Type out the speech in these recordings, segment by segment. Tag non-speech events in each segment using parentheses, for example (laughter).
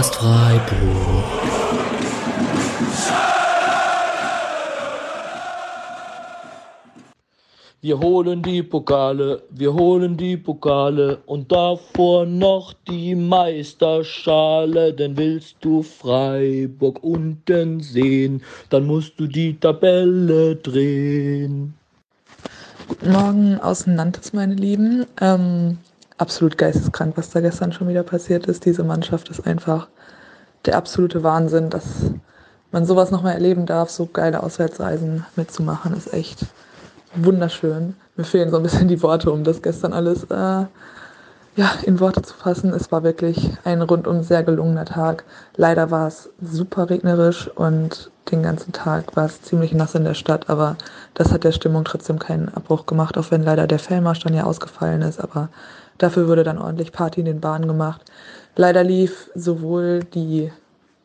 Podcast Freiburg. Wir holen die Pokale, wir holen die Pokale und davor noch die Meisterschale. Denn willst du Freiburg unten sehen, dann musst du die Tabelle drehen. Guten Morgen aus Nantes, meine Lieben. Ähm, absolut geisteskrank, was da gestern schon wieder passiert ist. Diese Mannschaft ist einfach der absolute Wahnsinn, dass man sowas nochmal erleben darf, so geile Auswärtsreisen mitzumachen, ist echt wunderschön. Mir fehlen so ein bisschen die Worte, um das gestern alles äh, ja, in Worte zu fassen. Es war wirklich ein rundum sehr gelungener Tag. Leider war es super regnerisch und den ganzen Tag war es ziemlich nass in der Stadt, aber das hat der Stimmung trotzdem keinen Abbruch gemacht, auch wenn leider der Fellmarsch dann ja ausgefallen ist. Aber dafür wurde dann ordentlich Party in den Bahnen gemacht. Leider lief sowohl die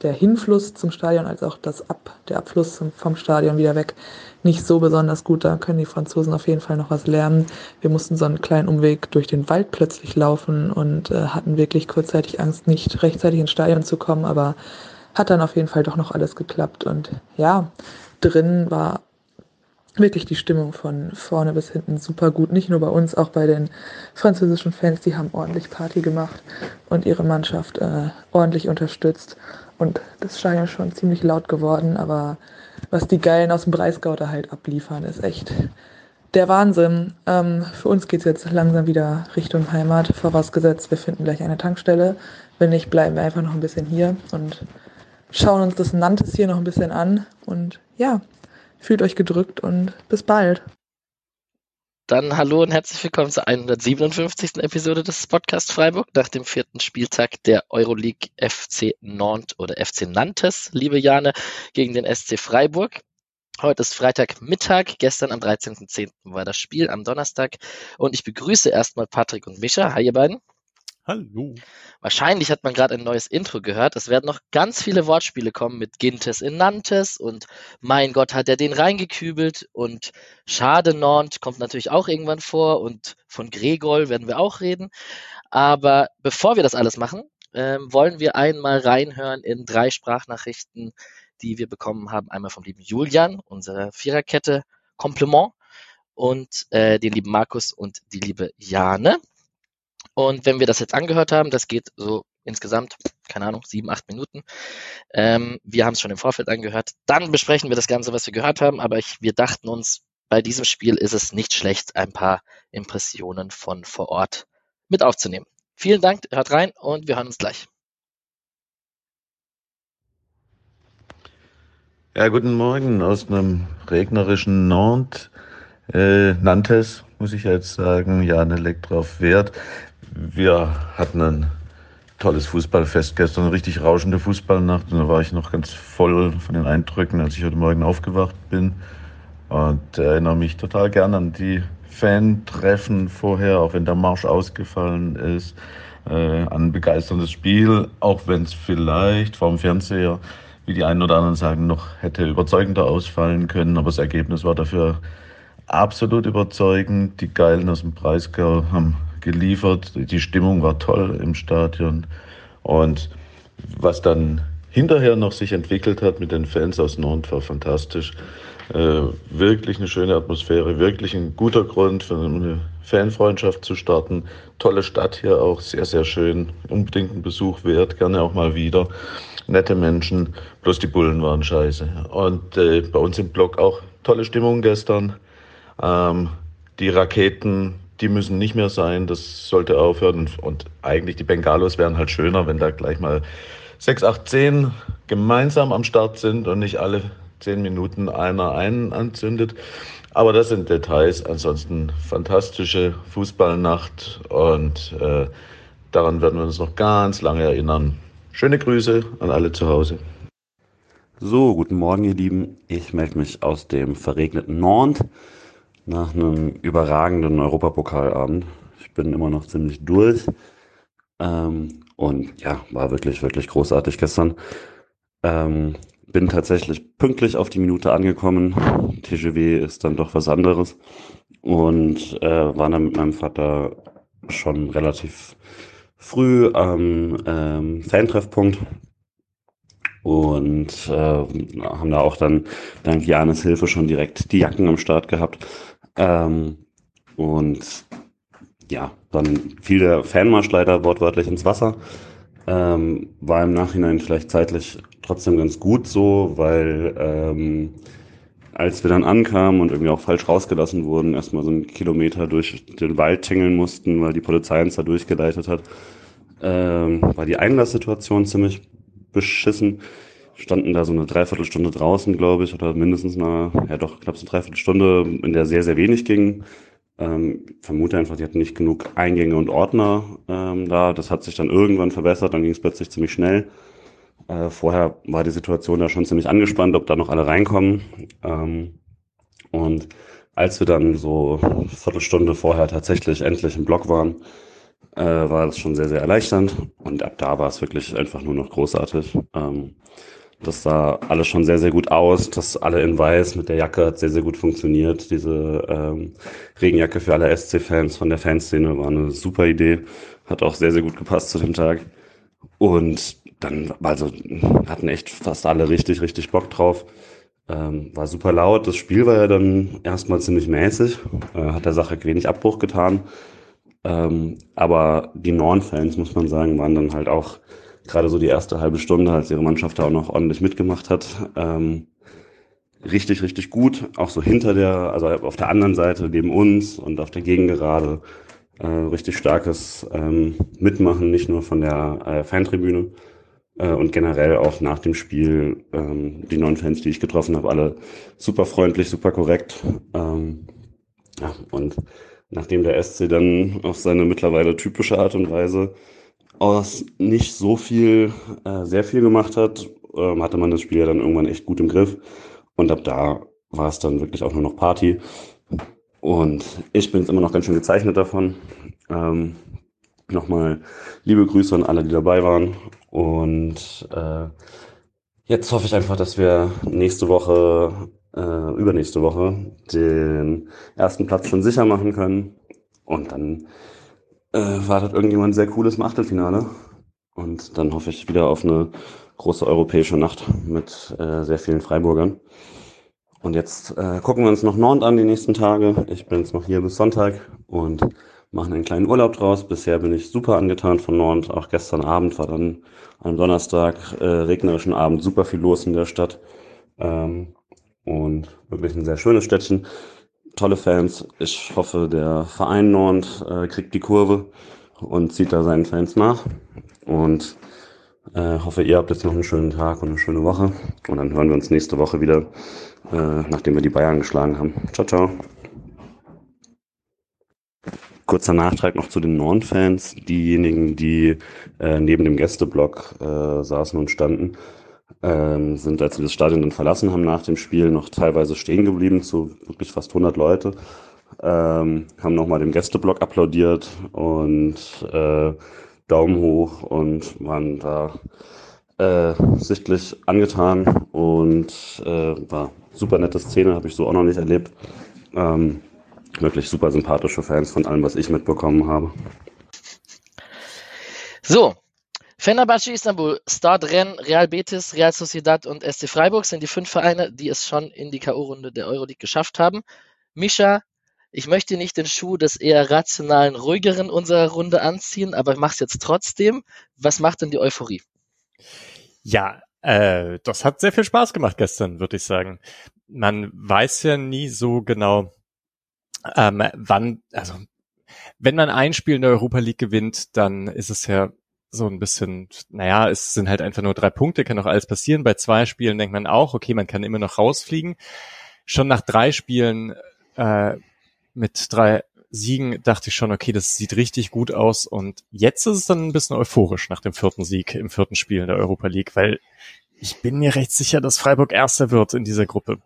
der Hinfluss zum Stadion als auch das Ab, der Abfluss vom Stadion wieder weg nicht so besonders gut. Da können die Franzosen auf jeden Fall noch was lernen. Wir mussten so einen kleinen Umweg durch den Wald plötzlich laufen und äh, hatten wirklich kurzzeitig Angst, nicht rechtzeitig ins Stadion zu kommen, aber hat dann auf jeden Fall doch noch alles geklappt. Und ja, drin war wirklich die Stimmung von vorne bis hinten super gut. Nicht nur bei uns, auch bei den französischen Fans. Die haben ordentlich Party gemacht und ihre Mannschaft äh, ordentlich unterstützt. Und das scheint ja schon ziemlich laut geworden, aber was die Geilen aus dem Breisgau da halt abliefern, ist echt der Wahnsinn. Ähm, für uns geht es jetzt langsam wieder Richtung Heimat, vorausgesetzt, wir finden gleich eine Tankstelle. Wenn nicht, bleiben wir einfach noch ein bisschen hier und schauen uns das Nantes hier noch ein bisschen an. Und ja, fühlt euch gedrückt und bis bald. Dann hallo und herzlich willkommen zur 157. Episode des Podcast Freiburg nach dem vierten Spieltag der Euroleague FC Nantes oder FC Nantes, liebe Jane, gegen den SC Freiburg. Heute ist Freitagmittag, gestern am 13.10. war das Spiel, am Donnerstag. Und ich begrüße erstmal Patrick und Mischa. Hi ihr beiden. Hallo. Wahrscheinlich hat man gerade ein neues Intro gehört. Es werden noch ganz viele Wortspiele kommen mit Gintes in Nantes und mein Gott hat er den reingekübelt und Schade Nantes kommt natürlich auch irgendwann vor und von Gregol werden wir auch reden. Aber bevor wir das alles machen, ähm, wollen wir einmal reinhören in drei Sprachnachrichten, die wir bekommen haben. Einmal vom lieben Julian, unserer Viererkette Kompliment und äh, den lieben Markus und die liebe Jane. Und wenn wir das jetzt angehört haben, das geht so insgesamt, keine Ahnung, sieben, acht Minuten. Ähm, wir haben es schon im Vorfeld angehört. Dann besprechen wir das Ganze, was wir gehört haben. Aber ich, wir dachten uns, bei diesem Spiel ist es nicht schlecht, ein paar Impressionen von vor Ort mit aufzunehmen. Vielen Dank, hört rein und wir hören uns gleich. Ja, guten Morgen aus einem regnerischen Nantes, äh, Nantes, muss ich jetzt sagen. Jan legt drauf Wert. Wir hatten ein tolles Fußballfest gestern, eine richtig rauschende Fußballnacht. Und da war ich noch ganz voll von den Eindrücken, als ich heute Morgen aufgewacht bin. Und erinnere mich total gern an die Fan-Treffen vorher, auch wenn der Marsch ausgefallen ist, äh, an ein begeisterndes Spiel, auch wenn es vielleicht vom Fernseher, wie die einen oder anderen sagen, noch hätte überzeugender ausfallen können. Aber das Ergebnis war dafür absolut überzeugend. Die Geilen aus dem Breisgau haben geliefert. Die Stimmung war toll im Stadion. Und was dann hinterher noch sich entwickelt hat mit den Fans aus Nord war fantastisch. Äh, wirklich eine schöne Atmosphäre, wirklich ein guter Grund für eine Fanfreundschaft zu starten. Tolle Stadt hier auch, sehr, sehr schön. Unbedingt einen Besuch wert, gerne auch mal wieder. Nette Menschen, bloß die Bullen waren scheiße. Und äh, bei uns im Blog auch tolle Stimmung gestern. Ähm, die Raketen die müssen nicht mehr sein, das sollte aufhören. Und, und eigentlich die Bengalos wären halt schöner, wenn da gleich mal 6, 8, 10 gemeinsam am Start sind und nicht alle 10 Minuten einer einen anzündet. Aber das sind Details. Ansonsten fantastische Fußballnacht und äh, daran werden wir uns noch ganz lange erinnern. Schöne Grüße an alle zu Hause. So, guten Morgen, ihr Lieben. Ich melde mich aus dem verregneten Nantes nach einem überragenden Europapokalabend. Ich bin immer noch ziemlich durch. Ähm, und ja, war wirklich, wirklich großartig gestern. Ähm, bin tatsächlich pünktlich auf die Minute angekommen. TGW ist dann doch was anderes. Und äh, war dann mit meinem Vater schon relativ früh am ähm, Fantreffpunkt. und äh, haben da auch dann dank Janes Hilfe schon direkt die Jacken am Start gehabt. Ähm, und ja, dann fiel der Fanmarsch leider wortwörtlich ins Wasser. Ähm, war im Nachhinein vielleicht zeitlich trotzdem ganz gut so, weil ähm, als wir dann ankamen und irgendwie auch falsch rausgelassen wurden, erstmal so einen Kilometer durch den Wald tingeln mussten, weil die Polizei uns da durchgeleitet hat, ähm, war die Einlasssituation ziemlich beschissen. Standen da so eine Dreiviertelstunde draußen, glaube ich, oder mindestens eine, ja doch, knapp so eine Dreiviertelstunde, in der sehr, sehr wenig ging. Ähm, vermute einfach, die hatten nicht genug Eingänge und Ordner ähm, da. Das hat sich dann irgendwann verbessert, dann ging es plötzlich ziemlich schnell. Äh, vorher war die Situation da schon ziemlich angespannt, ob da noch alle reinkommen. Ähm, und als wir dann so eine Viertelstunde vorher tatsächlich endlich im Block waren, äh, war das schon sehr, sehr erleichternd. Und ab da war es wirklich einfach nur noch großartig. Ähm, das sah alles schon sehr, sehr gut aus. Das alle in weiß mit der Jacke hat sehr, sehr gut funktioniert. Diese ähm, Regenjacke für alle SC-Fans von der Fanszene war eine super Idee. Hat auch sehr, sehr gut gepasst zu dem Tag. Und dann, also hatten echt fast alle richtig, richtig Bock drauf. Ähm, war super laut. Das Spiel war ja dann erstmal ziemlich mäßig. Äh, hat der Sache wenig Abbruch getan. Ähm, aber die Norn-Fans, muss man sagen, waren dann halt auch gerade so die erste halbe Stunde, als ihre Mannschaft da auch noch ordentlich mitgemacht hat, ähm, richtig, richtig gut. Auch so hinter der, also auf der anderen Seite neben uns und auf der Gegengerade äh, richtig starkes ähm, Mitmachen, nicht nur von der äh, Fantribüne äh, und generell auch nach dem Spiel ähm, die neuen Fans, die ich getroffen habe, alle super freundlich, super korrekt. Ähm, ja, und nachdem der SC dann auf seine mittlerweile typische Art und Weise aus nicht so viel, äh, sehr viel gemacht hat, ähm, hatte man das Spiel ja dann irgendwann echt gut im Griff. Und ab da war es dann wirklich auch nur noch Party. Und ich bin jetzt immer noch ganz schön gezeichnet davon. Ähm, Nochmal liebe Grüße an alle, die dabei waren. Und äh, jetzt hoffe ich einfach, dass wir nächste Woche, äh, übernächste Woche, den ersten Platz schon sicher machen können. Und dann äh, wartet irgendjemand sehr cooles im Achtelfinale. Und dann hoffe ich wieder auf eine große europäische Nacht mit äh, sehr vielen Freiburgern. Und jetzt äh, gucken wir uns noch Nord an die nächsten Tage. Ich bin jetzt noch hier bis Sonntag und machen einen kleinen Urlaub draus. Bisher bin ich super angetan von Nord. Auch gestern Abend war dann am Donnerstag, äh, regnerischen Abend, super viel los in der Stadt. Ähm, und wirklich ein sehr schönes Städtchen tolle Fans. Ich hoffe, der Verein Nord äh, kriegt die Kurve und zieht da seinen Fans nach. Und äh, hoffe, ihr habt jetzt noch einen schönen Tag und eine schöne Woche. Und dann hören wir uns nächste Woche wieder, äh, nachdem wir die Bayern geschlagen haben. Ciao, ciao. Kurzer Nachtrag noch zu den Nord-Fans. Diejenigen, die äh, neben dem Gästeblock äh, saßen und standen, ähm, sind, als wir das Stadion dann verlassen haben nach dem Spiel, noch teilweise stehen geblieben, zu wirklich fast 100 Leute. Ähm, haben nochmal dem Gästeblock applaudiert und äh, Daumen hoch und waren da äh, sichtlich angetan und äh, war super nette Szene, habe ich so auch noch nicht erlebt. Ähm, wirklich super sympathische Fans von allem, was ich mitbekommen habe. So, Fenerbahce Istanbul, Stade Rennes, Real Betis, Real Sociedad und SC Freiburg sind die fünf Vereine, die es schon in die K.O.-Runde der Euroleague geschafft haben. Mischa, ich möchte nicht den Schuh des eher rationalen, ruhigeren unserer Runde anziehen, aber ich mache es jetzt trotzdem. Was macht denn die Euphorie? Ja, äh, das hat sehr viel Spaß gemacht gestern, würde ich sagen. Man weiß ja nie so genau, ähm, wann, also wenn man ein Spiel in der Europa League gewinnt, dann ist es ja so ein bisschen, naja, es sind halt einfach nur drei Punkte, kann auch alles passieren. Bei zwei Spielen denkt man auch, okay, man kann immer noch rausfliegen. Schon nach drei Spielen äh, mit drei Siegen dachte ich schon, okay, das sieht richtig gut aus. Und jetzt ist es dann ein bisschen euphorisch nach dem vierten Sieg im vierten Spiel in der Europa League, weil ich bin mir recht sicher, dass Freiburg Erster wird in dieser Gruppe.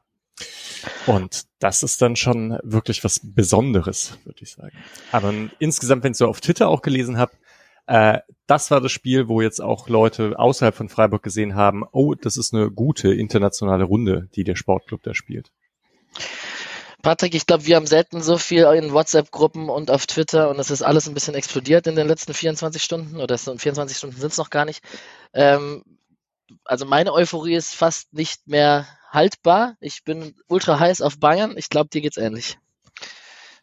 Und das ist dann schon wirklich was Besonderes, würde ich sagen. Aber insgesamt, wenn ich so auf Twitter auch gelesen habe, äh, das war das Spiel, wo jetzt auch Leute außerhalb von Freiburg gesehen haben, oh, das ist eine gute internationale Runde, die der Sportclub da spielt. Patrick, ich glaube, wir haben selten so viel in WhatsApp-Gruppen und auf Twitter und es ist alles ein bisschen explodiert in den letzten 24 Stunden oder 24 Stunden sind es noch gar nicht. Ähm, also meine Euphorie ist fast nicht mehr haltbar. Ich bin ultra heiß auf Bayern. Ich glaube, dir geht's ähnlich.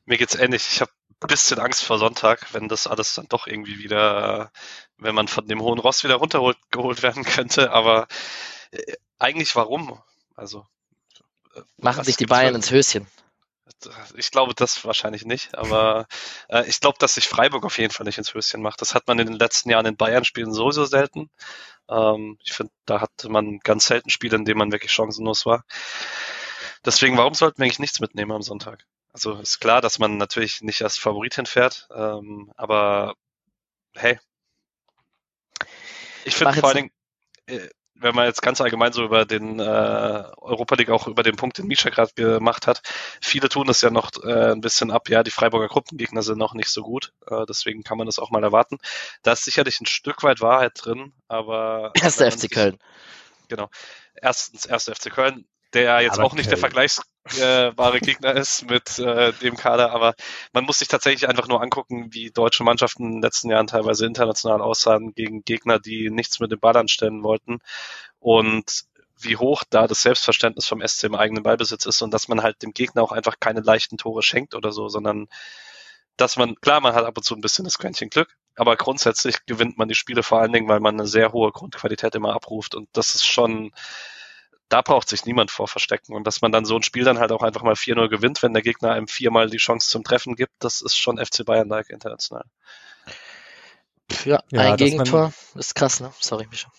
Mir geht's ähnlich. Ich habe bisschen Angst vor Sonntag, wenn das alles dann doch irgendwie wieder, wenn man von dem hohen Ross wieder runtergeholt werden könnte. Aber äh, eigentlich warum? Also äh, machen sich die Bayern ins Höschen. Ich glaube das wahrscheinlich nicht, aber äh, ich glaube, dass sich Freiburg auf jeden Fall nicht ins Höschen macht. Das hat man in den letzten Jahren in Bayern-Spielen sowieso selten. Ähm, ich finde, da hatte man ganz selten Spiele, in denen man wirklich chancenlos war. Deswegen, warum sollten wir eigentlich nichts mitnehmen am Sonntag? Also ist klar, dass man natürlich nicht als Favorit hinfährt, ähm, aber hey. Ich finde vor allen Dingen, äh, wenn man jetzt ganz allgemein so über den äh, Europa League, auch über den Punkt, den Misha gerade gemacht hat, viele tun es ja noch äh, ein bisschen ab, ja, die Freiburger Gruppengegner sind noch nicht so gut, äh, deswegen kann man das auch mal erwarten. Da ist sicherlich ein Stück weit Wahrheit drin, aber... Erster FC Köln. Genau. Erstens, erster FC Köln, der jetzt aber auch nicht Köln. der vergleichsbare Gegner ist mit äh, dem Kader, aber man muss sich tatsächlich einfach nur angucken, wie deutsche Mannschaften in den letzten Jahren teilweise international aussahen gegen Gegner, die nichts mit dem Ball anstellen wollten. Und wie hoch da das Selbstverständnis vom SC im eigenen Ballbesitz ist und dass man halt dem Gegner auch einfach keine leichten Tore schenkt oder so, sondern dass man, klar, man hat ab und zu ein bisschen das Quäntchen Glück, aber grundsätzlich gewinnt man die Spiele vor allen Dingen, weil man eine sehr hohe Grundqualität immer abruft und das ist schon da braucht sich niemand vor verstecken. Und dass man dann so ein Spiel dann halt auch einfach mal 4-0 gewinnt, wenn der Gegner einem viermal die Chance zum Treffen gibt, das ist schon FC Bayern-like international. Ja, ja ein Gegentor man, ist krass, ne? Sorry, Micha.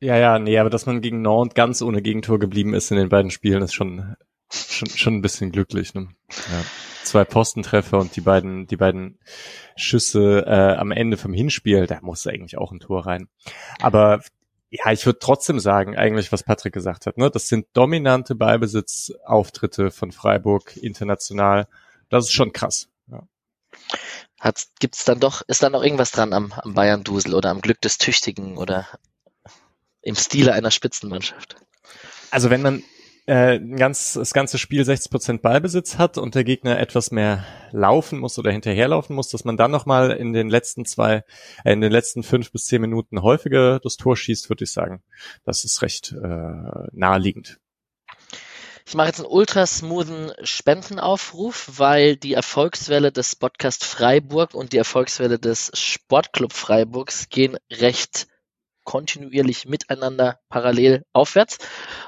Ja, ja, nee, aber dass man gegen Nantes ganz ohne Gegentor geblieben ist in den beiden Spielen, ist schon, schon, schon ein bisschen glücklich. Ne? Ja. Zwei Postentreffer und die beiden, die beiden Schüsse äh, am Ende vom Hinspiel, da muss eigentlich auch ein Tor rein. Aber ja, ich würde trotzdem sagen, eigentlich, was Patrick gesagt hat, ne? Das sind dominante Ballbesitzauftritte von Freiburg international. Das ist schon krass. Ja. Hat, gibt's dann doch, ist dann noch irgendwas dran am, am Bayern-Dusel oder am Glück des Tüchtigen oder im Stile einer Spitzenmannschaft? Also wenn man äh, ganz, das ganze Spiel 60 Prozent Ballbesitz hat und der Gegner etwas mehr laufen muss oder hinterherlaufen muss, dass man dann nochmal in den letzten zwei, äh, in den letzten fünf bis zehn Minuten häufiger das Tor schießt, würde ich sagen. Das ist recht äh, naheliegend. Ich mache jetzt einen ultra smoothen Spendenaufruf, weil die Erfolgswelle des Podcast Freiburg und die Erfolgswelle des Sportclub Freiburgs gehen recht kontinuierlich miteinander parallel aufwärts.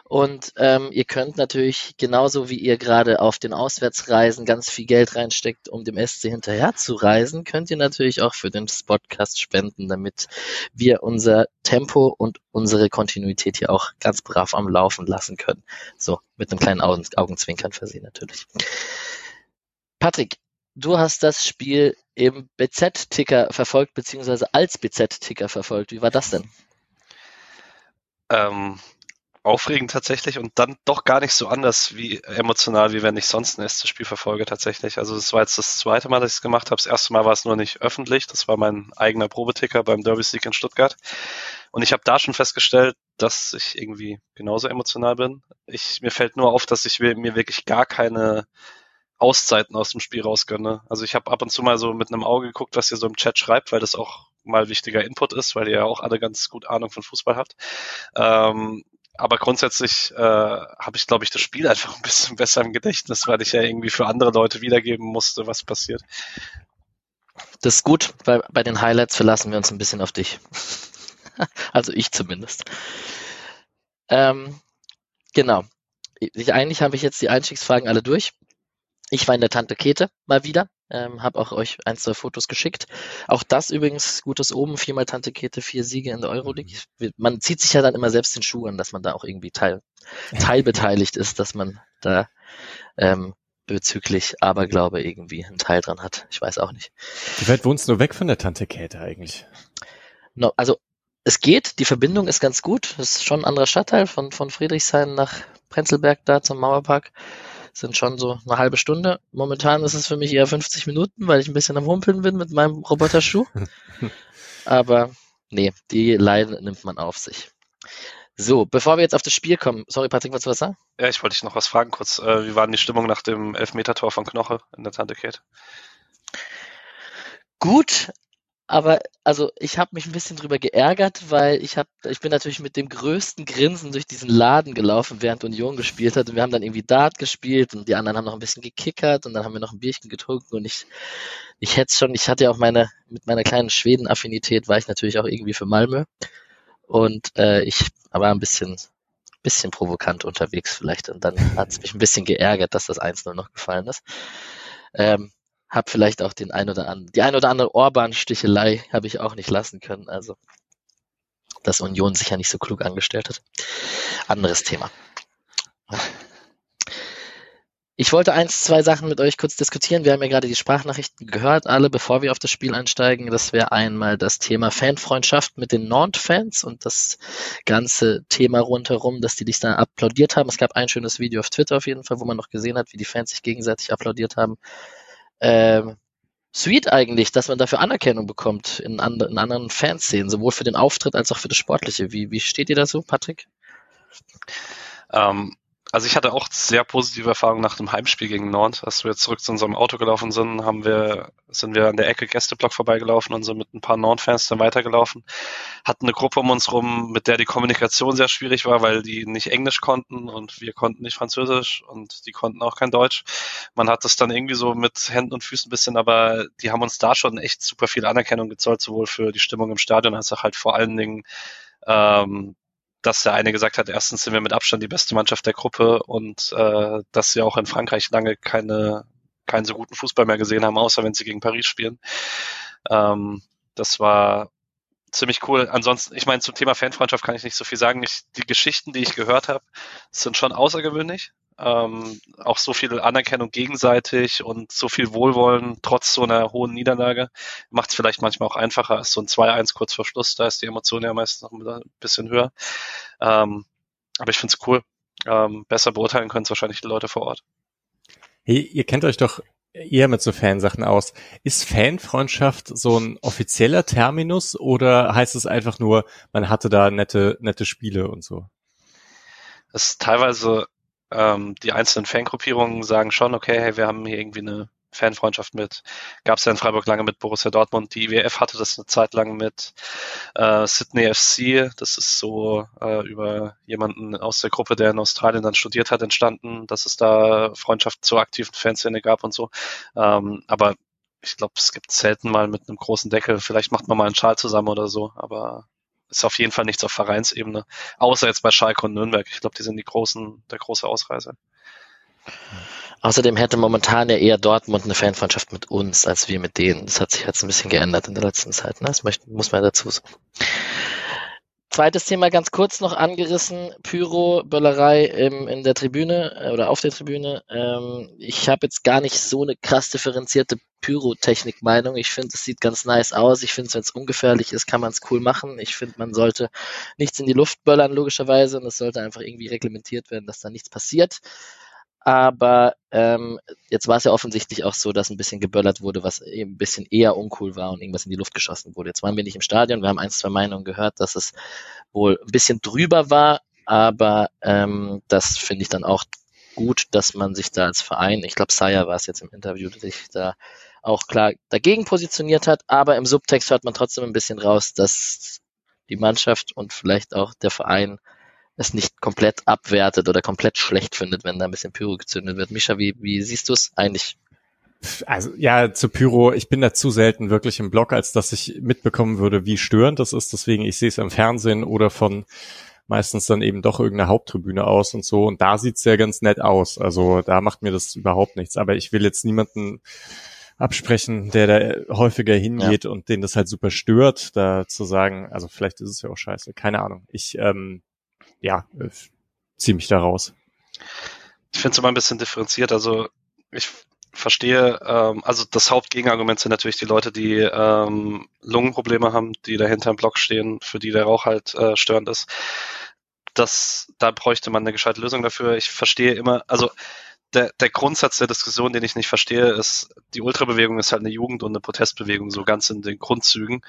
Und ähm, ihr könnt natürlich genauso wie ihr gerade auf den Auswärtsreisen ganz viel Geld reinsteckt, um dem SC hinterher zu reisen, könnt ihr natürlich auch für den Podcast spenden, damit wir unser Tempo und unsere Kontinuität hier auch ganz brav am Laufen lassen können. So, mit einem kleinen Augen Augenzwinkern versehen natürlich. Patrick, du hast das Spiel im BZ-Ticker verfolgt, beziehungsweise als BZ-Ticker verfolgt. Wie war das denn? Ähm, aufregend tatsächlich und dann doch gar nicht so anders wie emotional, wie wenn ich sonst ein erstes Spiel verfolge tatsächlich. Also das war jetzt das zweite Mal, dass ich es gemacht habe. Das erste Mal war es nur nicht öffentlich. Das war mein eigener Probeticker beim Derby Sieg in Stuttgart. Und ich habe da schon festgestellt, dass ich irgendwie genauso emotional bin. Ich, mir fällt nur auf, dass ich mir wirklich gar keine Auszeiten aus dem Spiel rausgönne. Also ich habe ab und zu mal so mit einem Auge geguckt, was ihr so im Chat schreibt, weil das auch mal wichtiger Input ist, weil ihr ja auch alle ganz gut Ahnung von Fußball habt. Ähm, aber grundsätzlich äh, habe ich, glaube ich, das Spiel (laughs) einfach ein bisschen besser im Gedächtnis, weil ich ja irgendwie für andere Leute wiedergeben musste, was passiert. Das ist gut, weil bei den Highlights verlassen wir uns ein bisschen auf dich. (laughs) also ich zumindest. Ähm, genau. Ich, eigentlich habe ich jetzt die Einstiegsfragen alle durch. Ich war in der Tante Kete mal wieder. Ähm, habe auch euch ein, zwei Fotos geschickt. Auch das übrigens, gutes oben, viermal Tante Kete, vier Siege in der Euroleague. Mhm. Man zieht sich ja dann immer selbst den Schuh an, dass man da auch irgendwie teil, teilbeteiligt ist, dass man da ähm, bezüglich Aberglaube irgendwie einen Teil dran hat. Ich weiß auch nicht. Wie weit wohnst du weg von der Tante Käthe eigentlich? No, also es geht, die Verbindung ist ganz gut. Es ist schon ein anderer Stadtteil von, von Friedrichshain nach Prenzlberg da zum Mauerpark sind schon so eine halbe Stunde. Momentan ist es für mich eher 50 Minuten, weil ich ein bisschen am Humpeln bin mit meinem Roboterschuh. (laughs) Aber nee, die Leiden nimmt man auf sich. So, bevor wir jetzt auf das Spiel kommen, sorry Patrick, wolltest du was sagen? Ja, ich wollte dich noch was fragen kurz. Äh, wie war denn die Stimmung nach dem Elfmetertor von Knoche in der Tante Kate? Gut, aber also ich habe mich ein bisschen drüber geärgert, weil ich habe, ich bin natürlich mit dem größten Grinsen durch diesen Laden gelaufen, während Union gespielt hat. Und wir haben dann irgendwie Dart gespielt und die anderen haben noch ein bisschen gekickert und dann haben wir noch ein Bierchen getrunken und ich, ich hätte schon, ich hatte ja auch meine, mit meiner kleinen Schweden-Affinität war ich natürlich auch irgendwie für Malmö. Und äh, ich war ein bisschen, bisschen provokant unterwegs vielleicht. Und dann hat es mich ein bisschen geärgert, dass das 1-0 noch gefallen ist. Ähm, hab vielleicht auch den ein oder anderen, die ein oder andere Orban-Stichelei habe ich auch nicht lassen können. Also, dass Union sich ja nicht so klug angestellt hat. Anderes Thema. Ich wollte eins, zwei Sachen mit euch kurz diskutieren. Wir haben ja gerade die Sprachnachrichten gehört, alle, bevor wir auf das Spiel einsteigen. Das wäre einmal das Thema Fanfreundschaft mit den Nord-Fans und das ganze Thema rundherum, dass die dich da applaudiert haben. Es gab ein schönes Video auf Twitter auf jeden Fall, wo man noch gesehen hat, wie die Fans sich gegenseitig applaudiert haben ähm, sweet eigentlich, dass man dafür Anerkennung bekommt in, and in anderen Fanszenen, sowohl für den Auftritt als auch für das Sportliche. Wie, wie steht ihr dazu, Patrick? Ähm, also ich hatte auch sehr positive Erfahrungen nach dem Heimspiel gegen Nord. Als wir zurück zu unserem Auto gelaufen sind, haben wir, sind wir an der Ecke Gästeblock vorbeigelaufen und sind mit ein paar Nord-Fans dann weitergelaufen. Hatten eine Gruppe um uns rum, mit der die Kommunikation sehr schwierig war, weil die nicht Englisch konnten und wir konnten nicht Französisch und die konnten auch kein Deutsch. Man hat das dann irgendwie so mit Händen und Füßen ein bisschen, aber die haben uns da schon echt super viel Anerkennung gezollt, sowohl für die Stimmung im Stadion als auch halt vor allen Dingen ähm, dass der eine gesagt hat, erstens sind wir mit Abstand die beste Mannschaft der Gruppe und äh, dass sie auch in Frankreich lange keine keinen so guten Fußball mehr gesehen haben, außer wenn sie gegen Paris spielen. Ähm, das war ziemlich cool. Ansonsten, ich meine, zum Thema Fanfreundschaft kann ich nicht so viel sagen. Ich, die Geschichten, die ich gehört habe, sind schon außergewöhnlich ähm, auch so viel Anerkennung gegenseitig und so viel Wohlwollen trotz so einer hohen Niederlage macht es vielleicht manchmal auch einfacher als so ein 2-1 kurz vor Schluss. Da ist die Emotion ja meistens noch ein bisschen höher. Ähm, aber ich finde es cool. Ähm, besser beurteilen können es wahrscheinlich die Leute vor Ort. Hey, ihr kennt euch doch eher mit so Fansachen aus. Ist Fanfreundschaft so ein offizieller Terminus oder heißt es einfach nur, man hatte da nette, nette Spiele und so? Es ist teilweise ähm, die einzelnen Fangruppierungen sagen schon, okay, hey, wir haben hier irgendwie eine Fanfreundschaft mit, gab es ja in Freiburg lange mit Borussia Dortmund, die IWF hatte das eine Zeit lang mit äh, Sydney FC, das ist so äh, über jemanden aus der Gruppe, der in Australien dann studiert hat, entstanden, dass es da Freundschaft zur aktiven Fanszene gab und so. Ähm, aber ich glaube, es gibt selten mal mit einem großen Deckel, vielleicht macht man mal einen Schal zusammen oder so, aber ist auf jeden Fall nichts auf Vereinsebene, außer jetzt bei Schalke und Nürnberg. Ich glaube, die sind die großen, der große Ausreißer. Außerdem hätte momentan ja eher Dortmund eine Fanfreundschaft mit uns, als wir mit denen. Das hat sich jetzt ein bisschen geändert in der letzten Zeit. Ne? Das muss man dazu sagen. Zweites Thema ganz kurz noch angerissen, Pyro, Böllerei im, in der Tribüne äh, oder auf der Tribüne. Ähm, ich habe jetzt gar nicht so eine krass differenzierte Pyrotechnik-Meinung. Ich finde, es sieht ganz nice aus. Ich finde, wenn es ungefährlich ist, kann man es cool machen. Ich finde, man sollte nichts in die Luft böllern, logischerweise, und es sollte einfach irgendwie reglementiert werden, dass da nichts passiert. Aber ähm, jetzt war es ja offensichtlich auch so, dass ein bisschen geböllert wurde, was eben ein bisschen eher uncool war und irgendwas in die Luft geschossen wurde. Jetzt waren wir nicht im Stadion, wir haben ein, zwei Meinungen gehört, dass es wohl ein bisschen drüber war, aber ähm, das finde ich dann auch gut, dass man sich da als Verein, ich glaube, Saya war es jetzt im Interview, sich da auch klar dagegen positioniert hat, aber im Subtext hört man trotzdem ein bisschen raus, dass die Mannschaft und vielleicht auch der Verein es nicht komplett abwertet oder komplett schlecht findet, wenn da ein bisschen Pyro gezündet wird. Mischa, wie, wie siehst du es eigentlich? Also ja, zu Pyro, ich bin da zu selten wirklich im Blog, als dass ich mitbekommen würde, wie störend das ist. Deswegen, ich sehe es im Fernsehen oder von meistens dann eben doch irgendeine Haupttribüne aus und so. Und da sieht's ja ganz nett aus. Also da macht mir das überhaupt nichts. Aber ich will jetzt niemanden absprechen, der da häufiger hingeht ja. und den das halt super stört, da zu sagen, also vielleicht ist es ja auch scheiße, keine Ahnung. Ich ähm, ja, äh, ziehe mich da raus. Ich finde es immer ein bisschen differenziert. Also ich verstehe, ähm, also das Hauptgegenargument sind natürlich die Leute, die ähm, Lungenprobleme haben, die dahinter im Block stehen, für die der Rauch halt äh, störend ist. Das, da bräuchte man eine gescheite Lösung dafür. Ich verstehe immer, also der, der Grundsatz der Diskussion, den ich nicht verstehe, ist, die Ultrabewegung ist halt eine Jugend- und eine Protestbewegung, so ganz in den Grundzügen.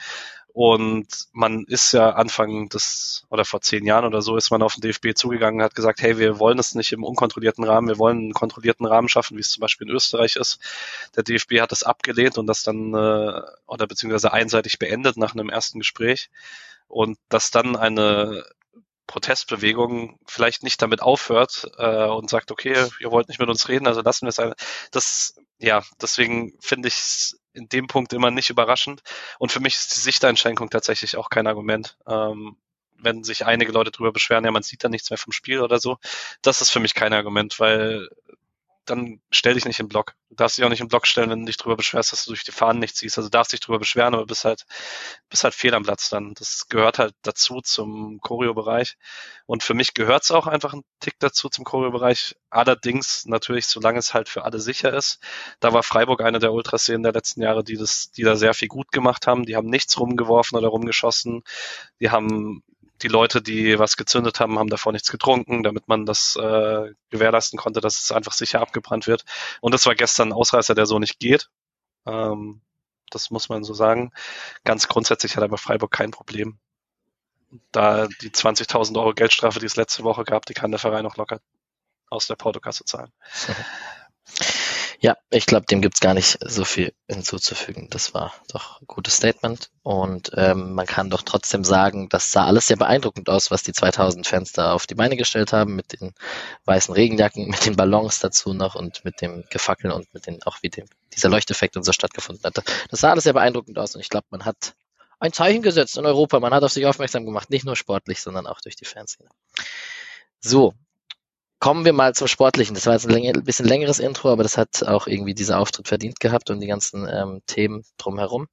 Und man ist ja Anfang des, oder vor zehn Jahren oder so, ist man auf den DFB zugegangen und hat gesagt, hey, wir wollen es nicht im unkontrollierten Rahmen, wir wollen einen kontrollierten Rahmen schaffen, wie es zum Beispiel in Österreich ist. Der DFB hat das abgelehnt und das dann, äh, oder beziehungsweise einseitig beendet nach einem ersten Gespräch. Und dass dann eine Protestbewegung vielleicht nicht damit aufhört äh, und sagt, okay, ihr wollt nicht mit uns reden, also lassen wir es. Das, ja, deswegen finde ich es in dem Punkt immer nicht überraschend. Und für mich ist die Sichteinschränkung tatsächlich auch kein Argument. Ähm, wenn sich einige Leute darüber beschweren, ja, man sieht da nichts mehr vom Spiel oder so, das ist für mich kein Argument, weil dann stell dich nicht im Block. Du darfst dich auch nicht im Block stellen, wenn du dich darüber beschwerst, dass du durch die Fahnen nicht ziehst. Also darfst dich darüber beschweren, aber bist halt, bist halt fehl am Platz dann. Das gehört halt dazu zum Choreo-Bereich. Und für mich gehört es auch einfach ein Tick dazu zum Choreo-Bereich. Allerdings natürlich, solange es halt für alle sicher ist. Da war Freiburg eine der Ultraszenen der letzten Jahre, die das, die da sehr viel gut gemacht haben. Die haben nichts rumgeworfen oder rumgeschossen. Die haben die Leute, die was gezündet haben, haben davor nichts getrunken, damit man das äh, gewährleisten konnte, dass es einfach sicher abgebrannt wird. Und das war gestern ein Ausreißer, der so nicht geht. Ähm, das muss man so sagen. Ganz grundsätzlich hat aber Freiburg kein Problem. Da die 20.000 Euro Geldstrafe, die es letzte Woche gab, die kann der Verein auch locker aus der Portokasse zahlen. Ja, ich glaube, dem gibt's gar nicht so viel hinzuzufügen. Das war doch ein gutes Statement. Und ähm, man kann doch trotzdem sagen, das sah alles sehr beeindruckend aus, was die 2000 Fans da auf die Beine gestellt haben, mit den weißen Regenjacken, (laughs) mit den Ballons dazu noch und mit dem Gefackeln und mit den auch wie dem, dieser Leuchteffekt und so stattgefunden hat. Das sah alles sehr beeindruckend aus und ich glaube, man hat ein Zeichen gesetzt in Europa. Man hat auf sich aufmerksam gemacht, nicht nur sportlich, sondern auch durch die Fanszene. So, Kommen wir mal zum Sportlichen. Das war jetzt ein, bisschen längeres Intro, aber das hat auch irgendwie dieser Auftritt verdient gehabt und die ganzen ähm, Themen drumherum.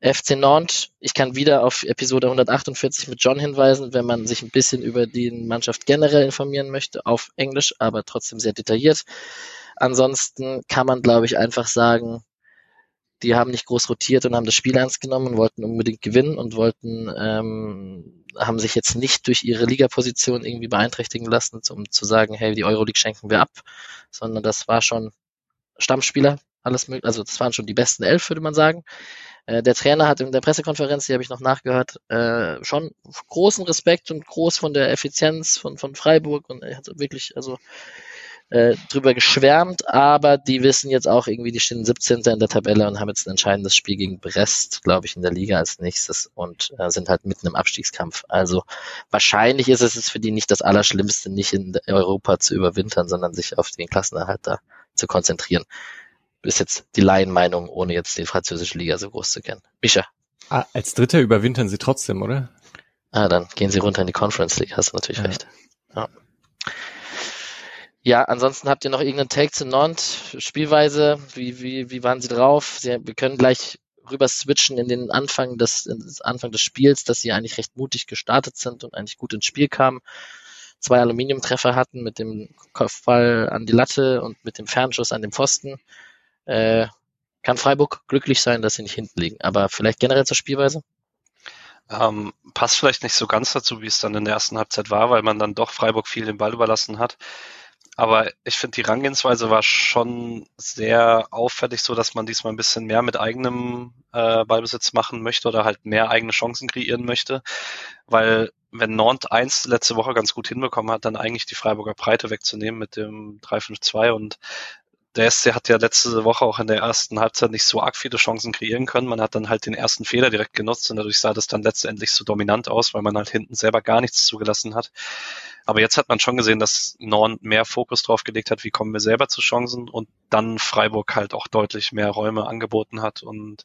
FC Nantes, ich kann wieder auf Episode 148 mit John hinweisen, wenn man sich ein bisschen über die Mannschaft generell informieren möchte, auf Englisch, aber trotzdem sehr detailliert. Ansonsten kann man, glaube ich, einfach sagen, die haben nicht groß rotiert und haben das Spiel ernst genommen und wollten unbedingt gewinnen und wollten, ähm, haben sich jetzt nicht durch ihre Ligaposition irgendwie beeinträchtigen lassen, um zu sagen, hey, die Euroleague schenken wir ab, sondern das war schon Stammspieler, alles möglich, also das waren schon die besten elf, würde man sagen. Äh, der Trainer hat in der Pressekonferenz, die habe ich noch nachgehört, äh, schon großen Respekt und groß von der Effizienz von, von Freiburg und er hat wirklich, also äh, drüber geschwärmt, aber die wissen jetzt auch irgendwie, die stehen 17. in der Tabelle und haben jetzt ein entscheidendes Spiel gegen Brest, glaube ich, in der Liga als nächstes und äh, sind halt mitten im Abstiegskampf. Also wahrscheinlich ist es jetzt für die nicht das Allerschlimmste, nicht in Europa zu überwintern, sondern sich auf den Klassenerhalt da zu konzentrieren. Ist jetzt die Laienmeinung, ohne jetzt die französische Liga so groß zu kennen. Micha. Ah, als Dritter überwintern sie trotzdem, oder? Ah, dann gehen sie runter in die Conference League, hast du natürlich ja. recht. Ja. Ja, ansonsten habt ihr noch irgendeinen Take zu Nantes? Spielweise, wie, wie, wie waren sie drauf? Sie, wir können gleich rüber switchen in den Anfang des, in das Anfang des Spiels, dass sie eigentlich recht mutig gestartet sind und eigentlich gut ins Spiel kamen. Zwei Aluminiumtreffer hatten mit dem Kopfball an die Latte und mit dem Fernschuss an den Pfosten. Äh, kann Freiburg glücklich sein, dass sie nicht hinten liegen. Aber vielleicht generell zur Spielweise? Ähm, passt vielleicht nicht so ganz dazu, wie es dann in der ersten Halbzeit war, weil man dann doch Freiburg viel den Ball überlassen hat. Aber ich finde, die Rangehensweise war schon sehr auffällig, so dass man diesmal ein bisschen mehr mit eigenem äh, Ballbesitz machen möchte oder halt mehr eigene Chancen kreieren möchte. Weil wenn Nantes 1 letzte Woche ganz gut hinbekommen hat, dann eigentlich die Freiburger Breite wegzunehmen mit dem 3-5-2 und der SC hat ja letzte Woche auch in der ersten Halbzeit nicht so arg viele Chancen kreieren können. Man hat dann halt den ersten Fehler direkt genutzt und dadurch sah das dann letztendlich so dominant aus, weil man halt hinten selber gar nichts zugelassen hat. Aber jetzt hat man schon gesehen, dass Norn mehr Fokus drauf gelegt hat, wie kommen wir selber zu Chancen und dann Freiburg halt auch deutlich mehr Räume angeboten hat und